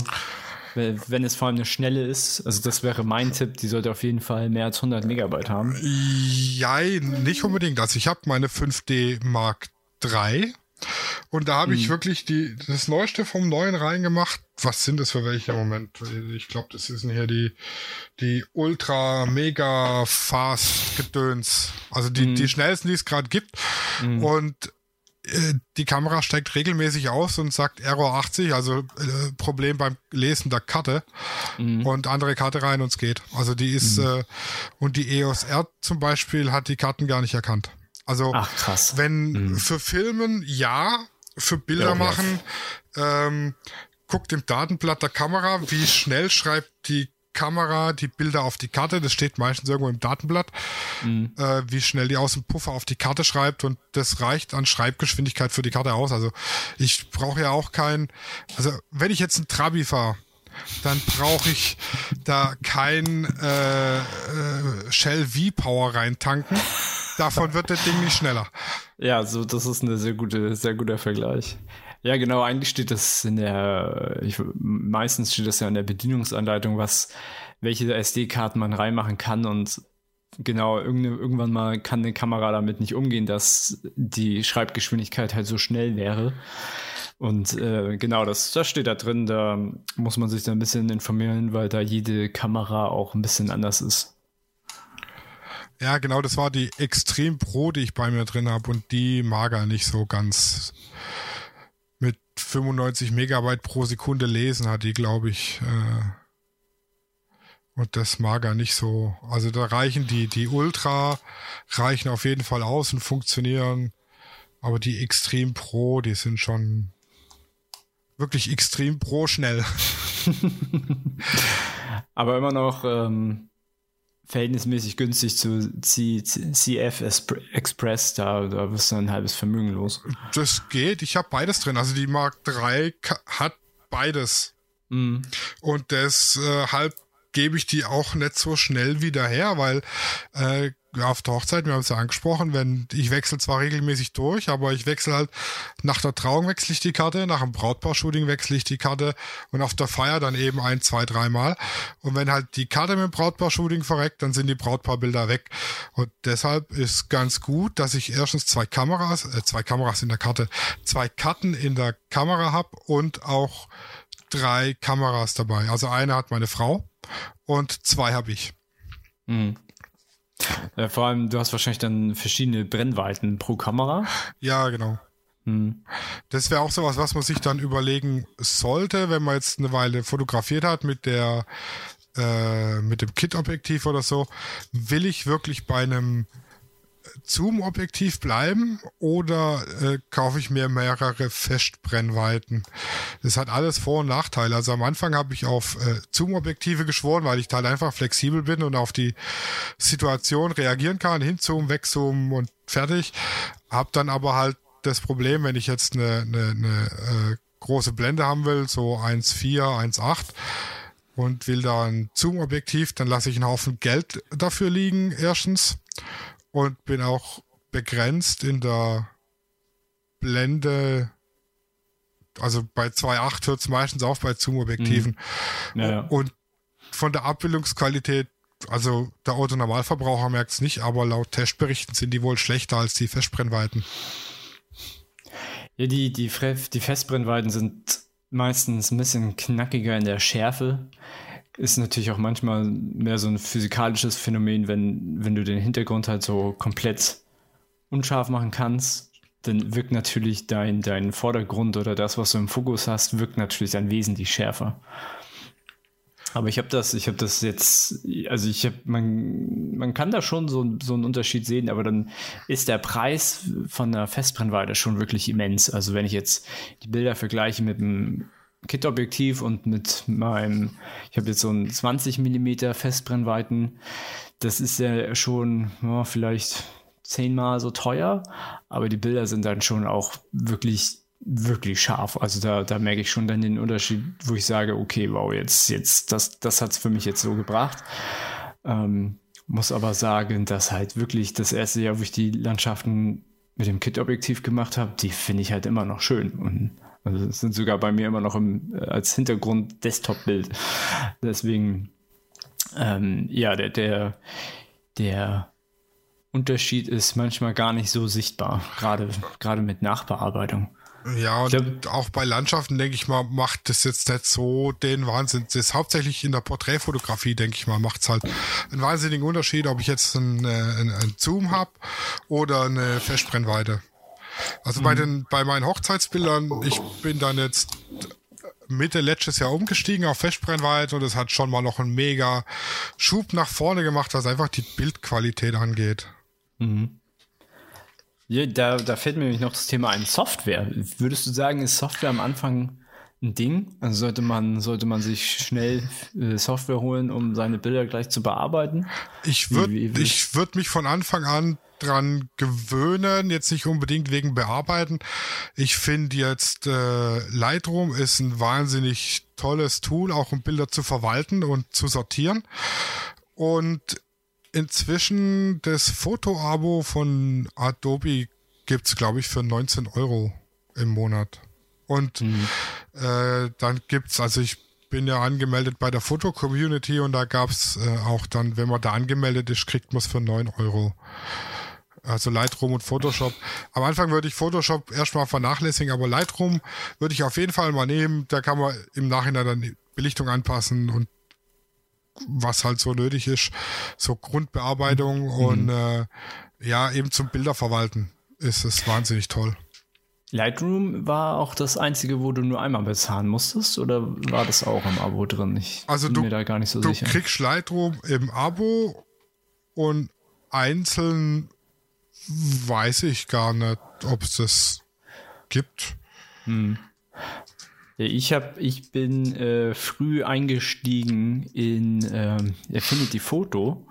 wenn es vor allem eine schnelle ist. Also das wäre mein Tipp, die sollte auf jeden Fall mehr als 100 Megabyte haben. Ja, nicht unbedingt. Also ich habe meine 5D Mark 3. Und da habe ich mhm. wirklich die, das Neueste vom Neuen reingemacht. Was sind das für welche im Moment? Ich glaube, das ist hier die, die Ultra Mega Fast Gedöns. Also die, mhm. die schnellsten, die es gerade gibt. Mhm. Und die Kamera steigt regelmäßig aus und sagt Error 80, also äh, Problem beim Lesen der Karte mhm. und andere Karte rein und es geht. Also die ist, mhm. äh, und die EOS R zum Beispiel hat die Karten gar nicht erkannt. Also Ach, krass. wenn mhm. für Filmen ja, für Bilder ja, machen, ja. Ähm, guckt im Datenblatt der Kamera, wie schnell schreibt die Kamera die Bilder auf die Karte. Das steht meistens irgendwo im Datenblatt, mhm. äh, wie schnell die aus dem Puffer auf die Karte schreibt und das reicht an Schreibgeschwindigkeit für die Karte aus. Also ich brauche ja auch kein, also wenn ich jetzt ein Trabi fahre, dann brauche ich da kein äh, äh, Shell V-Power reintanken. Davon wird das Ding nicht schneller. Ja, so das ist eine sehr gute, sehr guter Vergleich. Ja, genau, eigentlich steht das in der, ich, meistens steht das ja in der Bedienungsanleitung, was, welche SD-Karten man reinmachen kann und genau, irgendwann mal kann eine Kamera damit nicht umgehen, dass die Schreibgeschwindigkeit halt so schnell wäre. Und äh, genau, das, das steht da drin, da muss man sich da ein bisschen informieren, weil da jede Kamera auch ein bisschen anders ist. Ja, genau, das war die Extrem Pro, die ich bei mir drin habe und die mag er nicht so ganz. Mit 95 Megabyte pro Sekunde lesen hat die, glaube ich. Äh, und das mag er nicht so. Also da reichen die, die Ultra reichen auf jeden Fall aus und funktionieren. Aber die Extrem Pro, die sind schon wirklich extrem pro schnell. Aber immer noch ähm, verhältnismäßig günstig zu C CF Express, da, da wirst du ein halbes Vermögen los. Das geht, ich habe beides drin. Also die Mark 3 hat beides. Mhm. Und deshalb gebe ich die auch nicht so schnell wieder her, weil äh, auf der Hochzeit, wir haben es ja angesprochen, wenn ich wechsle zwar regelmäßig durch, aber ich wechsle halt nach der Trauung wechsle ich die Karte, nach dem Brautpaar-Shooting wechsle ich die Karte und auf der Feier dann eben ein, zwei, dreimal. Und wenn halt die Karte mit dem Brautpaar-Shooting verreckt, dann sind die Brautpaarbilder weg. Und deshalb ist ganz gut, dass ich erstens zwei Kameras, äh, zwei Kameras in der Karte, zwei Karten in der Kamera habe und auch drei Kameras dabei. Also eine hat meine Frau und zwei habe ich. Mhm. Ja, vor allem, du hast wahrscheinlich dann verschiedene Brennweiten pro Kamera. Ja, genau. Hm. Das wäre auch sowas, was man sich dann überlegen sollte, wenn man jetzt eine Weile fotografiert hat mit der äh, mit dem Kit-Objektiv oder so. Will ich wirklich bei einem Zoom-Objektiv bleiben oder äh, kaufe ich mir mehrere Festbrennweiten? Das hat alles Vor- und Nachteile. Also am Anfang habe ich auf äh, Zoom-Objektive geschworen, weil ich halt einfach flexibel bin und auf die Situation reagieren kann, hinzoomen, wegzoomen und fertig. Hab dann aber halt das Problem, wenn ich jetzt eine, eine, eine äh, große Blende haben will, so 1,4, 1,8 und will da ein Zoom-Objektiv, dann lasse ich einen Haufen Geld dafür liegen, erstens und bin auch begrenzt in der Blende. Also bei 2.8 hört es meistens auf bei Zoom-Objektiven. Mhm. Ja, ja. Und von der Abbildungsqualität also der Autonormalverbraucher merkt es nicht, aber laut Testberichten sind die wohl schlechter als die Festbrennweiten. Ja, die, die, die Festbrennweiten sind meistens ein bisschen knackiger in der Schärfe. Ist natürlich auch manchmal mehr so ein physikalisches Phänomen, wenn, wenn du den Hintergrund halt so komplett unscharf machen kannst, dann wirkt natürlich dein, dein Vordergrund oder das, was du im Fokus hast, wirkt natürlich dann wesentlich schärfer. Aber ich habe das, ich habe das jetzt, also ich habe, man, man kann da schon so, so einen Unterschied sehen, aber dann ist der Preis von der Festbrennweite schon wirklich immens. Also wenn ich jetzt die Bilder vergleiche mit einem Kit-Objektiv und mit meinem, ich habe jetzt so einen 20 mm Festbrennweiten, das ist ja schon ja, vielleicht zehnmal so teuer, aber die Bilder sind dann schon auch wirklich wirklich scharf. Also da, da merke ich schon dann den Unterschied, wo ich sage, okay, wow, jetzt, jetzt, das, das hat es für mich jetzt so gebracht. Ähm, muss aber sagen, dass halt wirklich das erste Jahr, wo ich die Landschaften mit dem Kit-Objektiv gemacht habe, die finde ich halt immer noch schön. Und also sind sogar bei mir immer noch im, äh, als Hintergrund Desktop-Bild. Deswegen, ähm, ja, der, der, der Unterschied ist manchmal gar nicht so sichtbar, gerade, gerade mit Nachbearbeitung. Ja, und glaub, auch bei Landschaften, denke ich mal, macht das jetzt nicht so den Wahnsinn. Das ist hauptsächlich in der Porträtfotografie, denke ich mal, macht es halt einen wahnsinnigen Unterschied, ob ich jetzt einen, äh, einen, einen Zoom habe oder eine Festbrennweite. Also mhm. bei den, bei meinen Hochzeitsbildern, ich bin dann jetzt Mitte letztes Jahr umgestiegen auf Festbrennweite und es hat schon mal noch einen mega Schub nach vorne gemacht, was einfach die Bildqualität angeht. Mhm. Ja, da, da fällt mir nämlich noch das Thema ein Software. Würdest du sagen, ist Software am Anfang ein Ding? Also sollte man, sollte man sich schnell äh, Software holen, um seine Bilder gleich zu bearbeiten? Ich würde ich würd mich von Anfang an dran gewöhnen, jetzt nicht unbedingt wegen Bearbeiten. Ich finde jetzt äh, Lightroom ist ein wahnsinnig tolles Tool, auch um Bilder zu verwalten und zu sortieren. Und inzwischen das Foto-Abo von Adobe gibt's glaube ich, für 19 Euro im Monat. Und mhm. Äh, dann gibt's, also ich bin ja angemeldet bei der Foto-Community und da gab's äh, auch dann, wenn man da angemeldet ist, kriegt man es für 9 Euro. Also Lightroom und Photoshop. Am Anfang würde ich Photoshop erstmal vernachlässigen, aber Lightroom würde ich auf jeden Fall mal nehmen. Da kann man im Nachhinein dann die Belichtung anpassen und was halt so nötig ist. So Grundbearbeitung mhm. und äh, ja, eben zum Bilder verwalten ist es wahnsinnig toll. Lightroom war auch das einzige, wo du nur einmal bezahlen musstest oder war das auch im Abo drin? Ich also bin du, mir da gar nicht so du sicher. Du kriegst Lightroom im Abo und einzeln weiß ich gar nicht, ob es das gibt. Hm. Ich habe, ich bin äh, früh eingestiegen in äh, Affinity Photo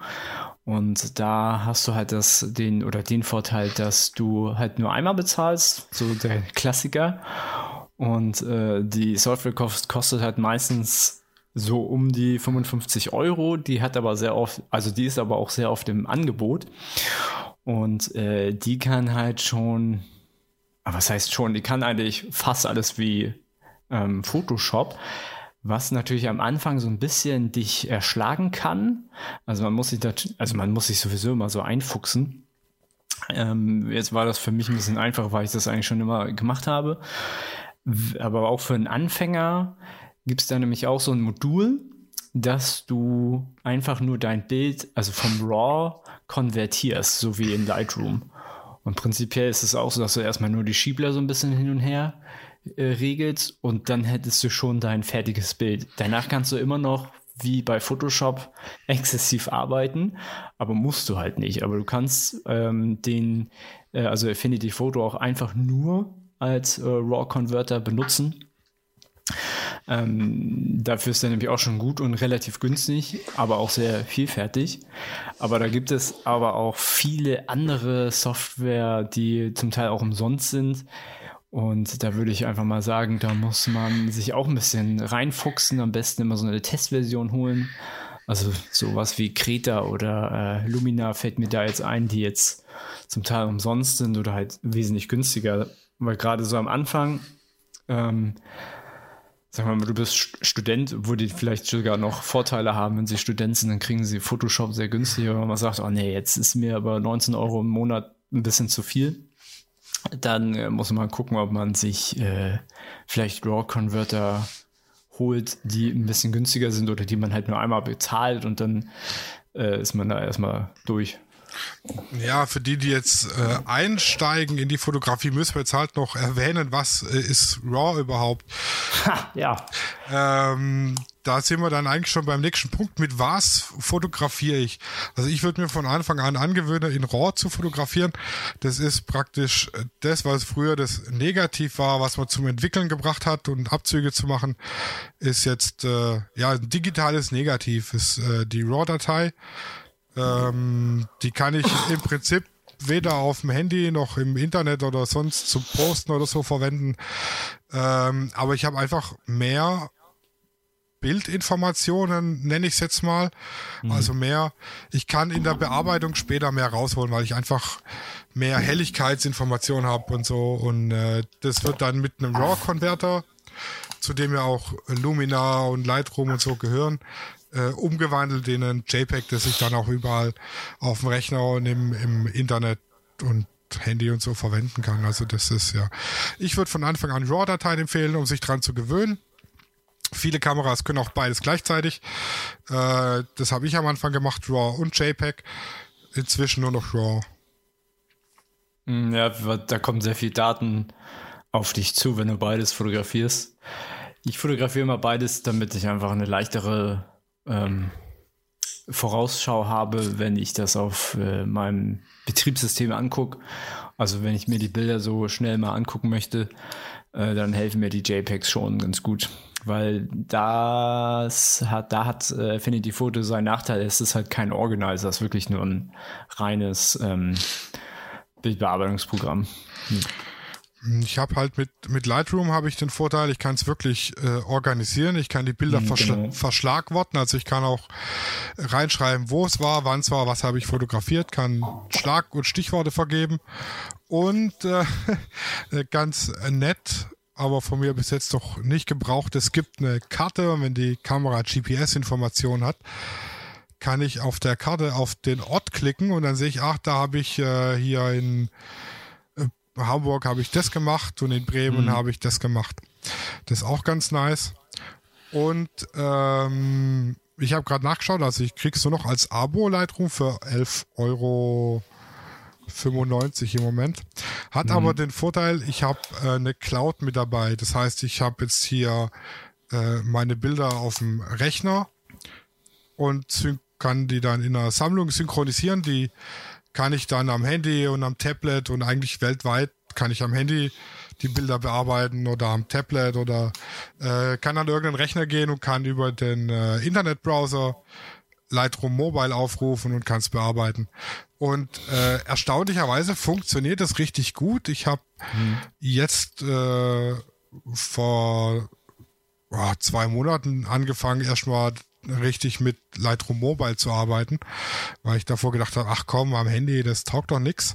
und da hast du halt das, den oder den Vorteil, dass du halt nur einmal bezahlst, so der Klassiker. Und äh, die Software kostet halt meistens so um die 55 Euro. Die hat aber sehr oft, also die ist aber auch sehr oft im Angebot. Und äh, die kann halt schon, was heißt schon, die kann eigentlich fast alles wie ähm, Photoshop, was natürlich am Anfang so ein bisschen dich erschlagen kann. Also man muss sich da, also man muss sich sowieso immer so einfuchsen. Ähm, jetzt war das für mich ein bisschen einfacher, weil ich das eigentlich schon immer gemacht habe. Aber auch für einen Anfänger gibt es da nämlich auch so ein Modul, dass du einfach nur dein Bild, also vom RAW konvertierst, so wie in Lightroom. Und prinzipiell ist es auch so, dass du erstmal nur die Schiebler so ein bisschen hin und her äh, und dann hättest du schon dein fertiges Bild. Danach kannst du immer noch wie bei Photoshop exzessiv arbeiten, aber musst du halt nicht. Aber du kannst ähm, den, äh, also Affinity Photo auch einfach nur als äh, RAW Converter benutzen. Ähm, dafür ist er nämlich auch schon gut und relativ günstig, aber auch sehr vielfältig. Aber da gibt es aber auch viele andere Software, die zum Teil auch umsonst sind, und da würde ich einfach mal sagen, da muss man sich auch ein bisschen reinfuchsen, am besten immer so eine Testversion holen. Also sowas wie Kreta oder äh, Lumina fällt mir da jetzt ein, die jetzt zum Teil umsonst sind oder halt wesentlich günstiger. Weil gerade so am Anfang, ähm, wir mal, du bist Student, wo die vielleicht sogar noch Vorteile haben, wenn sie Student sind, dann kriegen sie Photoshop sehr günstig. Aber man sagt, oh nee, jetzt ist mir aber 19 Euro im Monat ein bisschen zu viel, dann äh, muss man gucken, ob man sich äh, vielleicht RAW-Converter holt, die ein bisschen günstiger sind oder die man halt nur einmal bezahlt und dann äh, ist man da erstmal durch. Ja, für die, die jetzt äh, einsteigen in die Fotografie, müssen wir jetzt halt noch erwähnen, was äh, ist RAW überhaupt? Ha, ja. Ähm, da sind wir dann eigentlich schon beim nächsten Punkt. Mit was fotografiere ich? Also ich würde mir von Anfang an angewöhnen, in RAW zu fotografieren. Das ist praktisch das, was früher das Negativ war, was man zum Entwickeln gebracht hat und Abzüge zu machen, ist jetzt äh, ja ein digitales Negativ, ist äh, die RAW-Datei. Ähm, die kann ich im Prinzip weder auf dem Handy noch im Internet oder sonst zum Posten oder so verwenden. Ähm, aber ich habe einfach mehr Bildinformationen, nenne ich es jetzt mal. Mhm. Also mehr, ich kann in der Bearbeitung später mehr rausholen, weil ich einfach mehr Helligkeitsinformationen habe und so. Und äh, das wird dann mit einem RAW-Converter, zu dem ja auch Lumina und Lightroom und so gehören, äh, umgewandelt in ein JPEG, das ich dann auch überall auf dem Rechner und im, im Internet und Handy und so verwenden kann. Also das ist ja. Ich würde von Anfang an RAW-Dateien empfehlen, um sich dran zu gewöhnen. Viele Kameras können auch beides gleichzeitig. Äh, das habe ich am Anfang gemacht, RAW und JPEG. Inzwischen nur noch RAW. Hm, ja, da kommen sehr viele Daten auf dich zu, wenn du beides fotografierst. Ich fotografiere immer beides, damit ich einfach eine leichtere ähm, Vorausschau habe, wenn ich das auf äh, meinem Betriebssystem angucke. Also wenn ich mir die Bilder so schnell mal angucken möchte, äh, dann helfen mir die JPEGs schon ganz gut. Weil das hat, da hat äh, Affinity Photo seinen Nachteil, es ist halt kein Organizer, es ist wirklich nur ein reines ähm, Bildbearbeitungsprogramm. Hm. Ich habe halt mit, mit Lightroom habe ich den Vorteil, ich kann es wirklich äh, organisieren, ich kann die Bilder verschla genau. verschlagworten, also ich kann auch reinschreiben, wo es war, wann es war, was habe ich fotografiert, kann Schlag- und Stichworte vergeben und äh, ganz nett, aber von mir bis jetzt noch nicht gebraucht, es gibt eine Karte, wenn die Kamera GPS-Information hat, kann ich auf der Karte auf den Ort klicken und dann sehe ich, ach, da habe ich äh, hier in Hamburg habe ich das gemacht und in Bremen mhm. habe ich das gemacht. Das ist auch ganz nice. Und ähm, ich habe gerade nachgeschaut, also ich kriegst du noch als Abo Lightroom für 11 Euro 95 im Moment. Hat mhm. aber den Vorteil, ich habe äh, eine Cloud mit dabei. Das heißt, ich habe jetzt hier äh, meine Bilder auf dem Rechner und kann die dann in einer Sammlung synchronisieren. Die kann ich dann am Handy und am Tablet und eigentlich weltweit kann ich am Handy die Bilder bearbeiten oder am Tablet oder äh, kann an irgendeinen Rechner gehen und kann über den äh, Internetbrowser Lightroom Mobile aufrufen und kann es bearbeiten. Und äh, erstaunlicherweise funktioniert das richtig gut. Ich habe hm. jetzt äh, vor oh, zwei Monaten angefangen, erstmal richtig mit Lightroom Mobile zu arbeiten, weil ich davor gedacht habe, ach komm, am Handy, das taugt doch nix.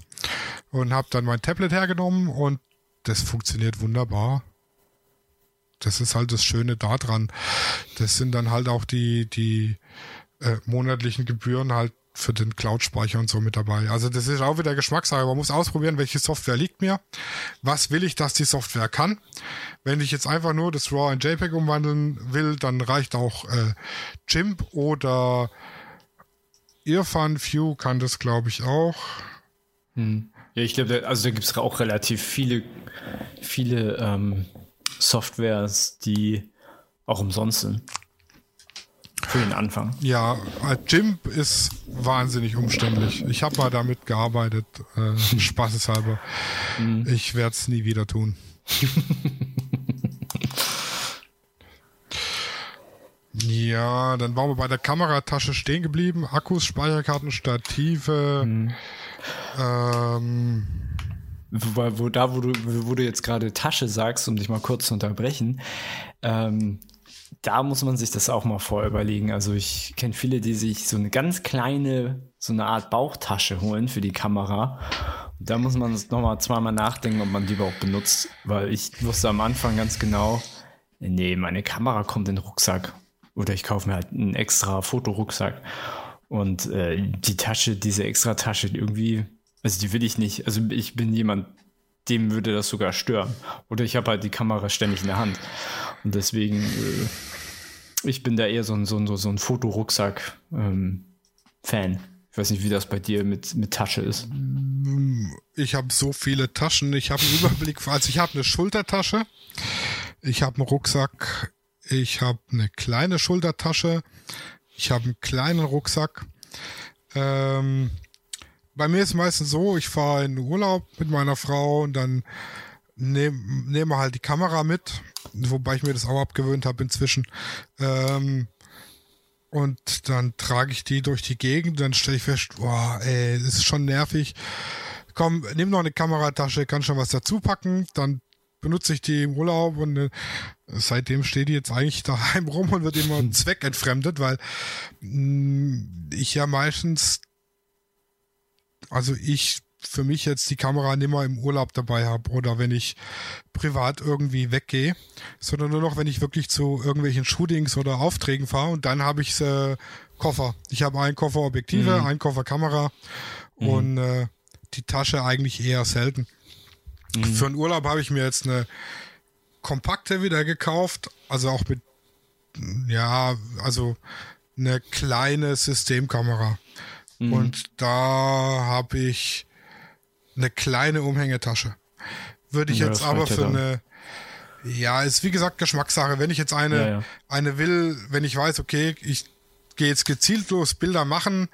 Und habe dann mein Tablet hergenommen und das funktioniert wunderbar. Das ist halt das Schöne daran. Das sind dann halt auch die, die äh, monatlichen Gebühren halt für den Cloud-Speicher und so mit dabei. Also das ist auch wieder Geschmackssache. Man muss ausprobieren, welche Software liegt mir. Was will ich, dass die Software kann? Wenn ich jetzt einfach nur das RAW in JPEG umwandeln will, dann reicht auch äh, GIMP oder Irfan View kann das, glaube ich, auch. Hm. Ja, ich glaube, also da gibt es auch relativ viele, viele ähm, Softwares, die auch umsonst sind. Für den Anfang. Ja, GIMP ist wahnsinnig umständlich. Ich habe mal damit gearbeitet, äh, spaßeshalber. Mhm. Ich werde es nie wieder tun. ja, dann waren wir bei der Kameratasche stehen geblieben. Akkus, Speicherkarten, Stative. Mhm. Ähm, wo, wo, da, wo du, wo du jetzt gerade Tasche sagst, um dich mal kurz zu unterbrechen, ähm, da muss man sich das auch mal vorüberlegen. Also ich kenne viele, die sich so eine ganz kleine, so eine Art Bauchtasche holen für die Kamera. Und da muss man nochmal zweimal nachdenken, ob man die überhaupt benutzt, weil ich wusste am Anfang ganz genau, nee, meine Kamera kommt in den Rucksack. Oder ich kaufe mir halt einen extra Fotorucksack. Und äh, die Tasche, diese extra Tasche, irgendwie, also die will ich nicht. Also ich bin jemand, dem würde das sogar stören. Oder ich habe halt die Kamera ständig in der Hand. Und deswegen, äh, ich bin da eher so ein, so ein, so ein Fotorucksack-Fan. Ähm, ich weiß nicht, wie das bei dir mit, mit Tasche ist. Ich habe so viele Taschen. Ich habe einen Überblick. Also ich habe eine Schultertasche. Ich habe einen Rucksack. Ich habe eine kleine Schultertasche. Ich habe einen kleinen Rucksack. Ähm, bei mir ist es meistens so, ich fahre in Urlaub mit meiner Frau und dann nehme nehm halt die Kamera mit, wobei ich mir das auch abgewöhnt habe inzwischen. Ähm, und dann trage ich die durch die Gegend, dann stelle ich fest, boah, ey, das ist schon nervig. Komm, nimm noch eine Kameratasche, kann schon was dazu packen, dann benutze ich die im Urlaub und äh, seitdem steht die jetzt eigentlich daheim rum und wird immer zweckentfremdet, weil mh, mm, ich ja meistens also ich für mich jetzt die Kamera nimmer im Urlaub dabei habe oder wenn ich privat irgendwie weggehe, sondern nur noch, wenn ich wirklich zu irgendwelchen Shootings oder Aufträgen fahre und dann habe ich äh, Koffer. Ich habe einen Koffer Objektive, mhm. einen Koffer Kamera mhm. und äh, die Tasche eigentlich eher selten. Mhm. Für einen Urlaub habe ich mir jetzt eine kompakte wieder gekauft, also auch mit ja, also eine kleine Systemkamera. Mhm. Und da habe ich eine kleine Umhängetasche. Würde ich ja, jetzt aber für eine, ja, ist wie gesagt Geschmackssache. Wenn ich jetzt eine, ja, ja. eine will, wenn ich weiß, okay, ich gehe jetzt gezielt los Bilder machen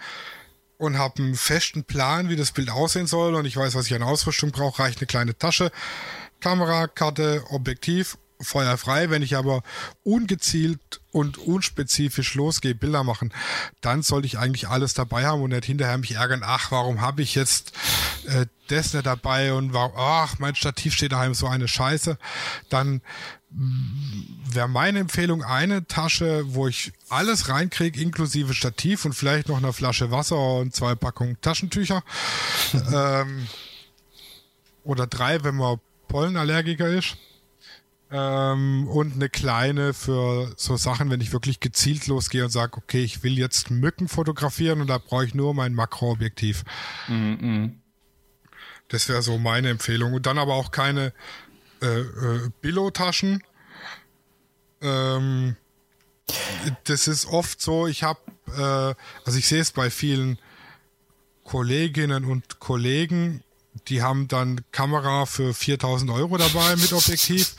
und habe einen festen Plan, wie das Bild aussehen soll und ich weiß, was ich an Ausrüstung brauche, reicht eine kleine Tasche, Kamera, Karte, Objektiv feuerfrei. Wenn ich aber ungezielt und unspezifisch losgehe, Bilder machen, dann sollte ich eigentlich alles dabei haben und nicht hinterher mich ärgern, ach, warum habe ich jetzt äh, das nicht dabei und warum, ach, mein Stativ steht daheim, so eine Scheiße. Dann mm, wäre meine Empfehlung eine Tasche, wo ich alles reinkriege, inklusive Stativ und vielleicht noch eine Flasche Wasser und zwei Packungen Taschentücher. ähm, oder drei, wenn man Pollenallergiker ist. Ähm, und eine kleine für so Sachen, wenn ich wirklich gezielt losgehe und sage, okay, ich will jetzt Mücken fotografieren und da brauche ich nur mein Makroobjektiv. Mm Das wäre so meine Empfehlung. Und dann aber auch keine äh, äh, Billo-Taschen. Ähm, das ist oft so, ich habe, äh, also ich sehe es bei vielen Kolleginnen und Kollegen, die haben dann Kamera für 4000 Euro dabei mit Objektiv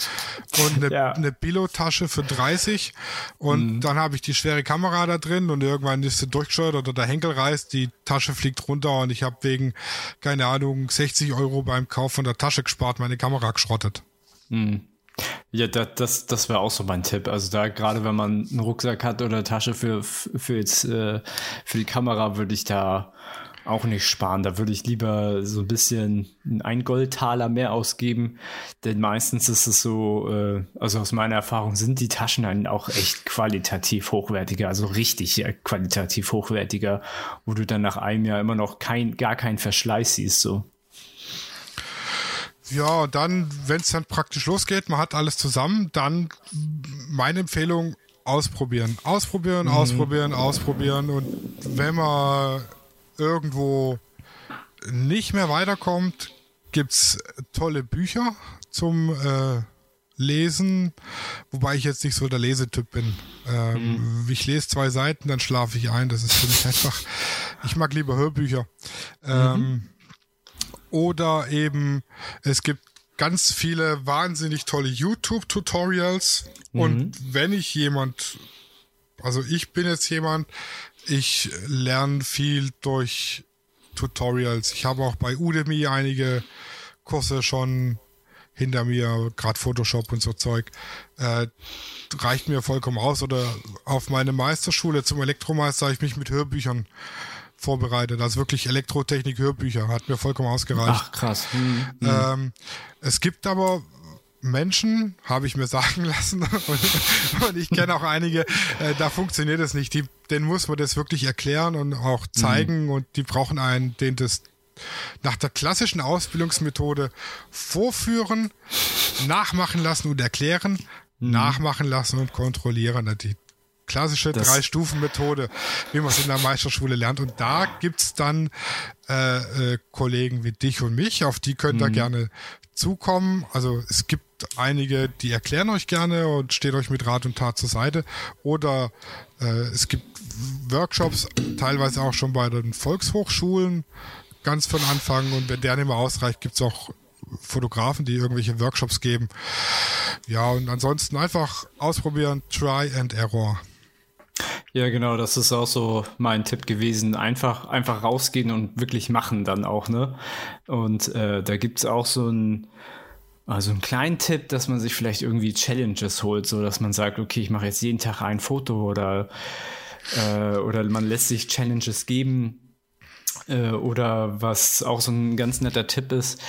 und eine, ja. eine Billo-Tasche für 30 und mhm. dann habe ich die schwere Kamera da drin und irgendwann ist sie durchgescheuert oder der Henkel reißt, die Tasche fliegt runter und ich habe wegen, keine Ahnung, 60 Euro beim Kauf von der Tasche gespart, meine Kamera geschrottet. Mhm. Ja, das, das, das wäre auch so mein Tipp. Also da gerade wenn man einen Rucksack hat oder eine Tasche für, für jetzt äh, für die Kamera, würde ich da auch nicht sparen. Da würde ich lieber so ein bisschen ein Goldtaler mehr ausgeben. Denn meistens ist es so, äh, also aus meiner Erfahrung sind die Taschen dann auch echt qualitativ hochwertiger, also richtig qualitativ hochwertiger, wo du dann nach einem Jahr immer noch kein, gar keinen Verschleiß siehst. So. Ja, dann, wenn es dann praktisch losgeht, man hat alles zusammen, dann meine Empfehlung, ausprobieren. Ausprobieren, mhm. ausprobieren, ausprobieren. Und wenn man irgendwo nicht mehr weiterkommt, gibt es tolle Bücher zum äh, Lesen, wobei ich jetzt nicht so der Lesetyp bin. Ähm, mhm. Ich lese zwei Seiten, dann schlafe ich ein. Das ist für mich einfach. Ich mag lieber Hörbücher. Ähm, mhm. Oder eben, es gibt ganz viele wahnsinnig tolle YouTube-Tutorials. Mhm. Und wenn ich jemand, also ich bin jetzt jemand, ich lerne viel durch Tutorials. Ich habe auch bei Udemy einige Kurse schon hinter mir, gerade Photoshop und so Zeug. Äh, reicht mir vollkommen aus. Oder auf meine Meisterschule zum Elektromeister habe ich mich mit Hörbüchern vorbereitet. Also wirklich Elektrotechnik, Hörbücher. Hat mir vollkommen ausgereicht. Ach, krass. Hm, hm. Ähm, es gibt aber Menschen, habe ich mir sagen lassen, und, und ich kenne auch einige, äh, da funktioniert es nicht. Die, denen muss man das wirklich erklären und auch zeigen mhm. und die brauchen einen, den das nach der klassischen Ausbildungsmethode vorführen, nachmachen lassen und erklären. mhm. nachmachen lassen und kontrollieren. Die klassische Drei-Stufen-Methode, wie man es in der Meisterschule lernt. Und da gibt's dann äh, äh, Kollegen wie dich und mich, auf die könnt ihr mhm. gerne zukommen. Also es gibt einige, die erklären euch gerne und stehen euch mit Rat und Tat zur Seite. Oder äh, es gibt Workshops, teilweise auch schon bei den Volkshochschulen, ganz von Anfang. Und wenn der nicht mehr ausreicht, gibt's auch Fotografen, die irgendwelche Workshops geben. Ja, und ansonsten einfach ausprobieren, try and error. Ja, genau, das ist auch so mein Tipp gewesen. Einfach, einfach rausgehen und wirklich machen dann auch, ne? Und äh, da gibt's auch so ein, also einen kleinen Tipp, dass man sich vielleicht irgendwie Challenges holt, so dass man sagt, okay, ich mache jetzt jeden Tag ein Foto oder, äh, oder man lässt sich Challenges geben. Äh, oder was auch so ein ganz netter Tipp ist,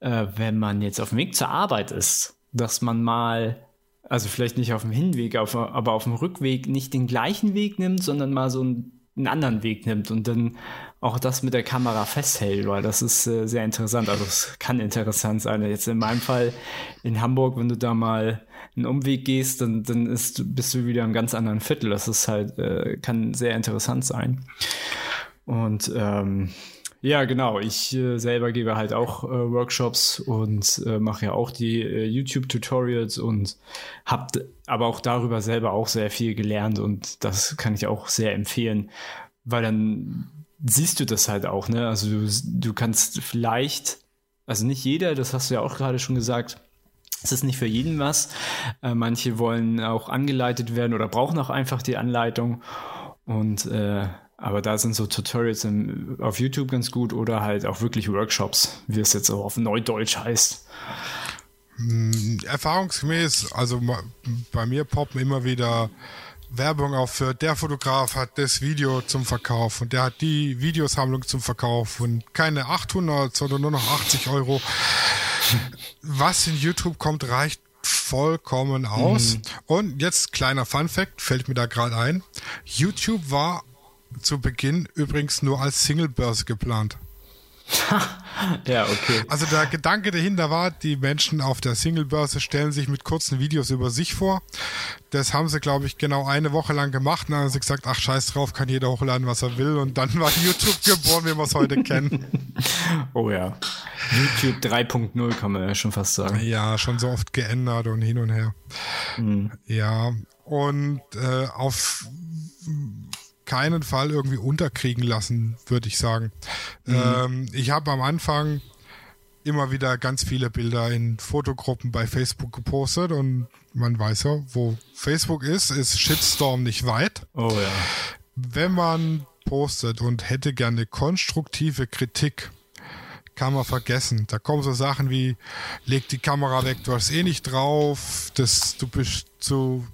äh, wenn man jetzt auf dem Weg zur Arbeit ist, dass man mal also vielleicht nicht auf dem Hinweg, auf, aber auf dem Rückweg nicht den gleichen Weg nimmt, sondern mal so einen, einen anderen Weg nimmt und dann auch das mit der Kamera festhält, weil das ist äh, sehr interessant. Also es kann interessant sein. Jetzt in meinem Fall in Hamburg, wenn du da mal einen Umweg gehst, dann, dann ist, bist du wieder im ganz anderen Viertel. Das ist halt, äh, kann sehr interessant sein. Und ähm, ja, genau. Ich äh, selber gebe halt auch äh, Workshops und äh, mache ja auch die äh, YouTube-Tutorials und habe aber auch darüber selber auch sehr viel gelernt und das kann ich auch sehr empfehlen, weil dann siehst du das halt auch, ne? Also du, du kannst vielleicht, also nicht jeder, das hast du ja auch gerade schon gesagt, es ist nicht für jeden was. Äh, manche wollen auch angeleitet werden oder brauchen auch einfach die Anleitung und äh, aber da sind so Tutorials im, auf YouTube ganz gut oder halt auch wirklich Workshops, wie es jetzt auch auf Neudeutsch heißt. Hm, erfahrungsgemäß, also bei mir poppen immer wieder Werbung auf für der Fotograf hat das Video zum Verkauf und der hat die Videosammlung zum Verkauf und keine 800, sondern nur noch 80 Euro. Was in YouTube kommt, reicht vollkommen aus. Mhm. Und jetzt kleiner Fun Fact, fällt mir da gerade ein. YouTube war zu Beginn übrigens nur als Singlebörse geplant. ja, okay. Also der Gedanke dahinter war, die Menschen auf der Singlebörse stellen sich mit kurzen Videos über sich vor. Das haben sie, glaube ich, genau eine Woche lang gemacht. Und dann haben sie gesagt, ach scheiß drauf, kann jeder hochladen, was er will. Und dann war YouTube geboren, wie wir es heute kennen. Oh ja. YouTube 3.0 kann man ja schon fast sagen. Ja, schon so oft geändert und hin und her. Mhm. Ja, und äh, auf keinen Fall irgendwie unterkriegen lassen, würde ich sagen. Mhm. Ähm, ich habe am Anfang immer wieder ganz viele Bilder in Fotogruppen bei Facebook gepostet und man weiß ja, wo Facebook ist, ist Shitstorm nicht weit. Oh ja. Wenn man postet und hätte gerne konstruktive Kritik, kann man vergessen. Da kommen so Sachen wie, leg die Kamera weg, du hast eh nicht drauf, das, du bist zu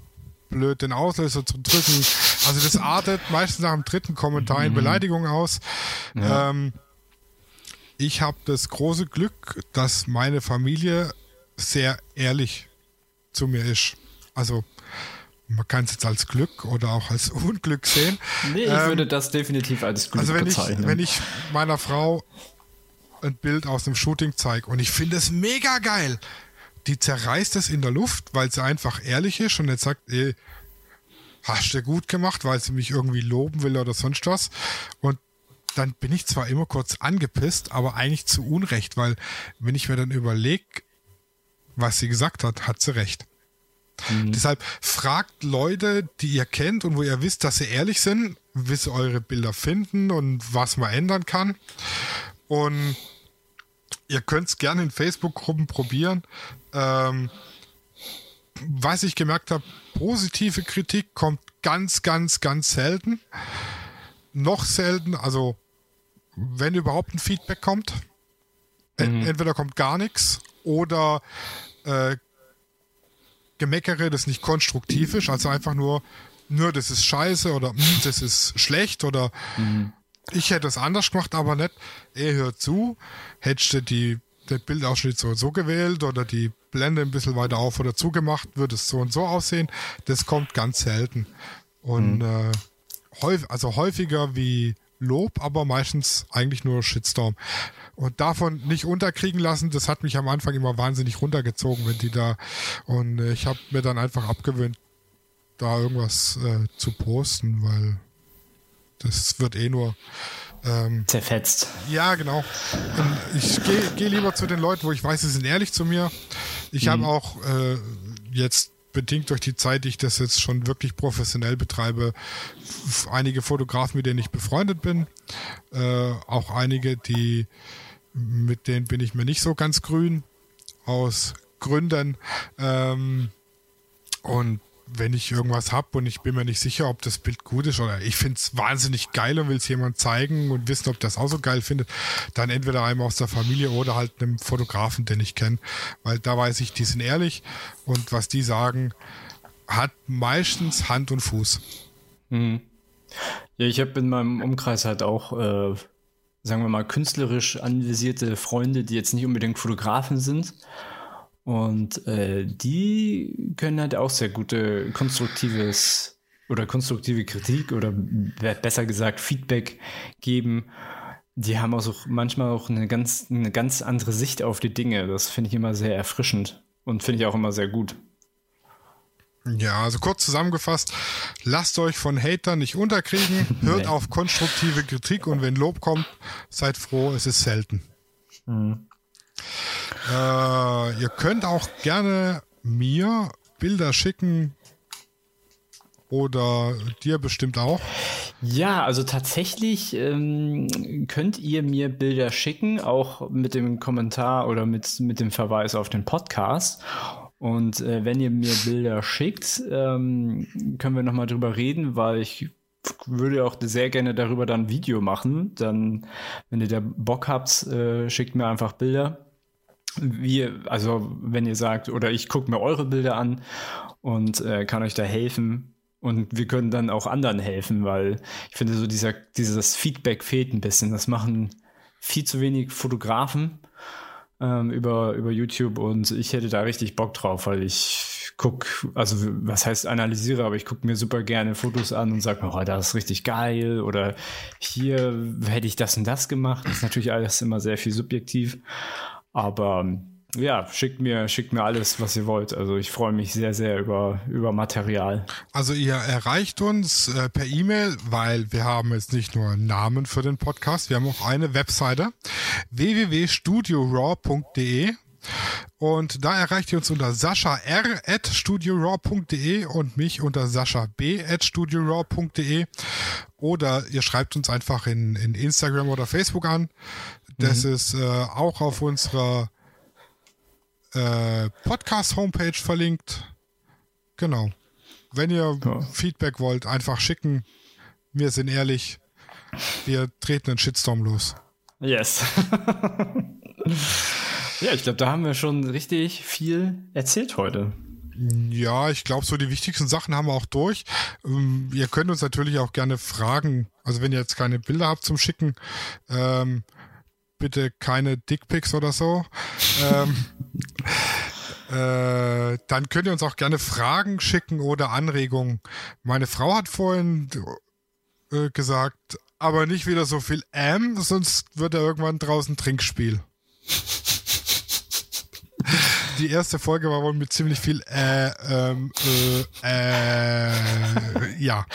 blöd, den Auslöser zu drücken. Also das artet meistens nach dem dritten Kommentar in mhm. Beleidigung aus. Ja. Ähm, ich habe das große Glück, dass meine Familie sehr ehrlich zu mir ist. Also man kann es jetzt als Glück oder auch als Unglück sehen. Nee, ich ähm, würde das definitiv als Glück also wenn bezeichnen. Ich, wenn ich meiner Frau ein Bild aus einem Shooting zeige und ich finde es mega geil, die zerreißt es in der Luft, weil sie einfach ehrlich ist und jetzt sagt, ey, hast du gut gemacht, weil sie mich irgendwie loben will oder sonst was. Und dann bin ich zwar immer kurz angepisst, aber eigentlich zu Unrecht, weil wenn ich mir dann überlege, was sie gesagt hat, hat sie recht. Mhm. Deshalb fragt Leute, die ihr kennt und wo ihr wisst, dass sie ehrlich sind, wie sie eure Bilder finden und was man ändern kann. Und ihr könnt es gerne in Facebook-Gruppen probieren. Ähm, was ich gemerkt habe, positive Kritik kommt ganz, ganz, ganz selten. Noch selten, also wenn überhaupt ein Feedback kommt. Mhm. Entweder kommt gar nichts oder äh, Gemeckere, das nicht konstruktiv ist, also einfach nur, nur das ist scheiße oder hm, das ist schlecht oder mhm. ich hätte es anders gemacht, aber nicht, er hört zu, hättest du die, den Bildausschnitt so und so gewählt oder die Blende ein bisschen weiter auf oder zugemacht, würde es so und so aussehen. Das kommt ganz selten. Und mhm. äh, häufig, also häufiger wie Lob, aber meistens eigentlich nur Shitstorm. Und davon nicht unterkriegen lassen, das hat mich am Anfang immer wahnsinnig runtergezogen, wenn die da. Und äh, ich habe mir dann einfach abgewöhnt, da irgendwas äh, zu posten, weil das wird eh nur ähm, zerfetzt. Ja, genau. Und ich gehe geh lieber zu den Leuten, wo ich weiß, sie sind ehrlich zu mir. Ich mhm. habe auch äh, jetzt bedingt durch die Zeit, die ich das jetzt schon wirklich professionell betreibe, einige Fotografen, mit denen ich befreundet bin. Äh, auch einige, die mit denen bin ich mir nicht so ganz grün aus Gründen. Ähm, und wenn ich irgendwas habe und ich bin mir nicht sicher, ob das Bild gut ist oder ich finde es wahnsinnig geil und will es jemand zeigen und wissen, ob das auch so geil findet, dann entweder einem aus der Familie oder halt einem Fotografen, den ich kenne. Weil da weiß ich, die sind ehrlich und was die sagen, hat meistens Hand und Fuß. Mhm. Ja, ich habe in meinem Umkreis halt auch, äh, sagen wir mal, künstlerisch anvisierte Freunde, die jetzt nicht unbedingt Fotografen sind und äh, die können halt auch sehr gute konstruktives oder konstruktive Kritik oder besser gesagt Feedback geben. Die haben auch manchmal auch eine ganz, eine ganz andere Sicht auf die Dinge. Das finde ich immer sehr erfrischend und finde ich auch immer sehr gut. Ja, also kurz zusammengefasst, lasst euch von Hatern nicht unterkriegen, hört nee. auf konstruktive Kritik und wenn Lob kommt, seid froh, es ist selten. Mhm. Äh, ihr könnt auch gerne mir Bilder schicken oder dir bestimmt auch. Ja, also tatsächlich ähm, könnt ihr mir Bilder schicken, auch mit dem Kommentar oder mit, mit dem Verweis auf den Podcast. Und äh, wenn ihr mir Bilder schickt, ähm, können wir nochmal drüber reden, weil ich würde auch sehr gerne darüber dann ein Video machen. Dann, wenn ihr da Bock habt, äh, schickt mir einfach Bilder wie, also wenn ihr sagt, oder ich gucke mir eure Bilder an und äh, kann euch da helfen und wir können dann auch anderen helfen, weil ich finde so dieser, dieses Feedback fehlt ein bisschen. Das machen viel zu wenig Fotografen ähm, über, über YouTube und ich hätte da richtig Bock drauf, weil ich gucke, also was heißt analysiere, aber ich gucke mir super gerne Fotos an und sage mir, oh, das ist richtig geil oder hier hätte ich das und das gemacht. Das ist natürlich alles immer sehr viel subjektiv. Aber ja, schickt mir, schickt mir alles, was ihr wollt. Also ich freue mich sehr, sehr über, über Material. Also ihr erreicht uns äh, per E-Mail, weil wir haben jetzt nicht nur einen Namen für den Podcast, wir haben auch eine Webseite www.studioraw.de und da erreicht ihr uns unter sascha r studioraw.de und mich unter sascha b studioraw.de oder ihr schreibt uns einfach in, in Instagram oder Facebook an. Das mhm. ist äh, auch auf unserer äh, Podcast-Homepage verlinkt. Genau. Wenn ihr ja. Feedback wollt, einfach schicken. Wir sind ehrlich. Wir treten einen Shitstorm los. Yes. ja, ich glaube, da haben wir schon richtig viel erzählt heute. Ja, ich glaube, so die wichtigsten Sachen haben wir auch durch. Ähm, ihr könnt uns natürlich auch gerne fragen. Also wenn ihr jetzt keine Bilder habt zum Schicken, ähm, bitte keine Dickpics oder so. ähm, äh, dann könnt ihr uns auch gerne Fragen schicken oder Anregungen. Meine Frau hat vorhin äh, gesagt, aber nicht wieder so viel M, sonst wird er irgendwann draußen Trinkspiel. Die erste Folge war wohl mit ziemlich viel äh, ähm, äh, äh, ja.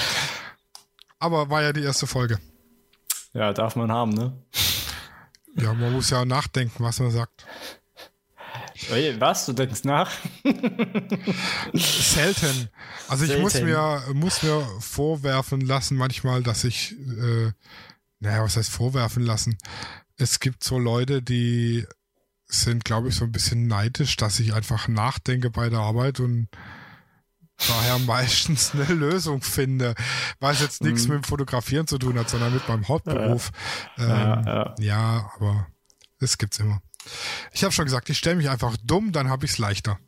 Aber war ja die erste Folge. Ja, darf man haben, ne? Ja, man muss ja nachdenken, was man sagt. Was? Du denkst nach? Selten. Also ich Selten. muss mir muss mir vorwerfen lassen manchmal, dass ich äh, naja, was heißt vorwerfen lassen? Es gibt so Leute, die sind, glaube ich, so ein bisschen neidisch, dass ich einfach nachdenke bei der Arbeit und daher meistens eine Lösung finde, was jetzt nichts mhm. mit dem Fotografieren zu tun hat, sondern mit meinem Hauptberuf. Ja, ähm, ja, ja aber das gibt's immer. Ich habe schon gesagt, ich stelle mich einfach dumm, dann habe ich es leichter.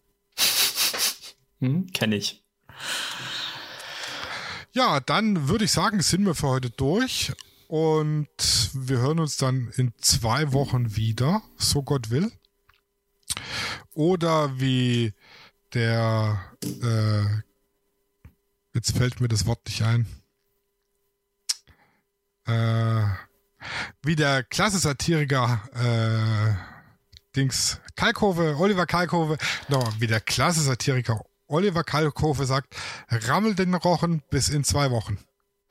Hm, Kenne ich. Ja, dann würde ich sagen, sind wir für heute durch und wir hören uns dann in zwei Wochen wieder, so Gott will. Oder wie der, äh, jetzt fällt mir das Wort nicht ein. Äh, wie der klasse Satiriker äh, Dings Kalkhove, Oliver Kalkhove, no, wie der klasse Satiriker Oliver Kalkhove sagt, rammel den Rochen bis in zwei Wochen.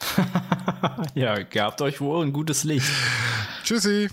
ja, gehabt euch wohl ein gutes Licht. Tschüssi.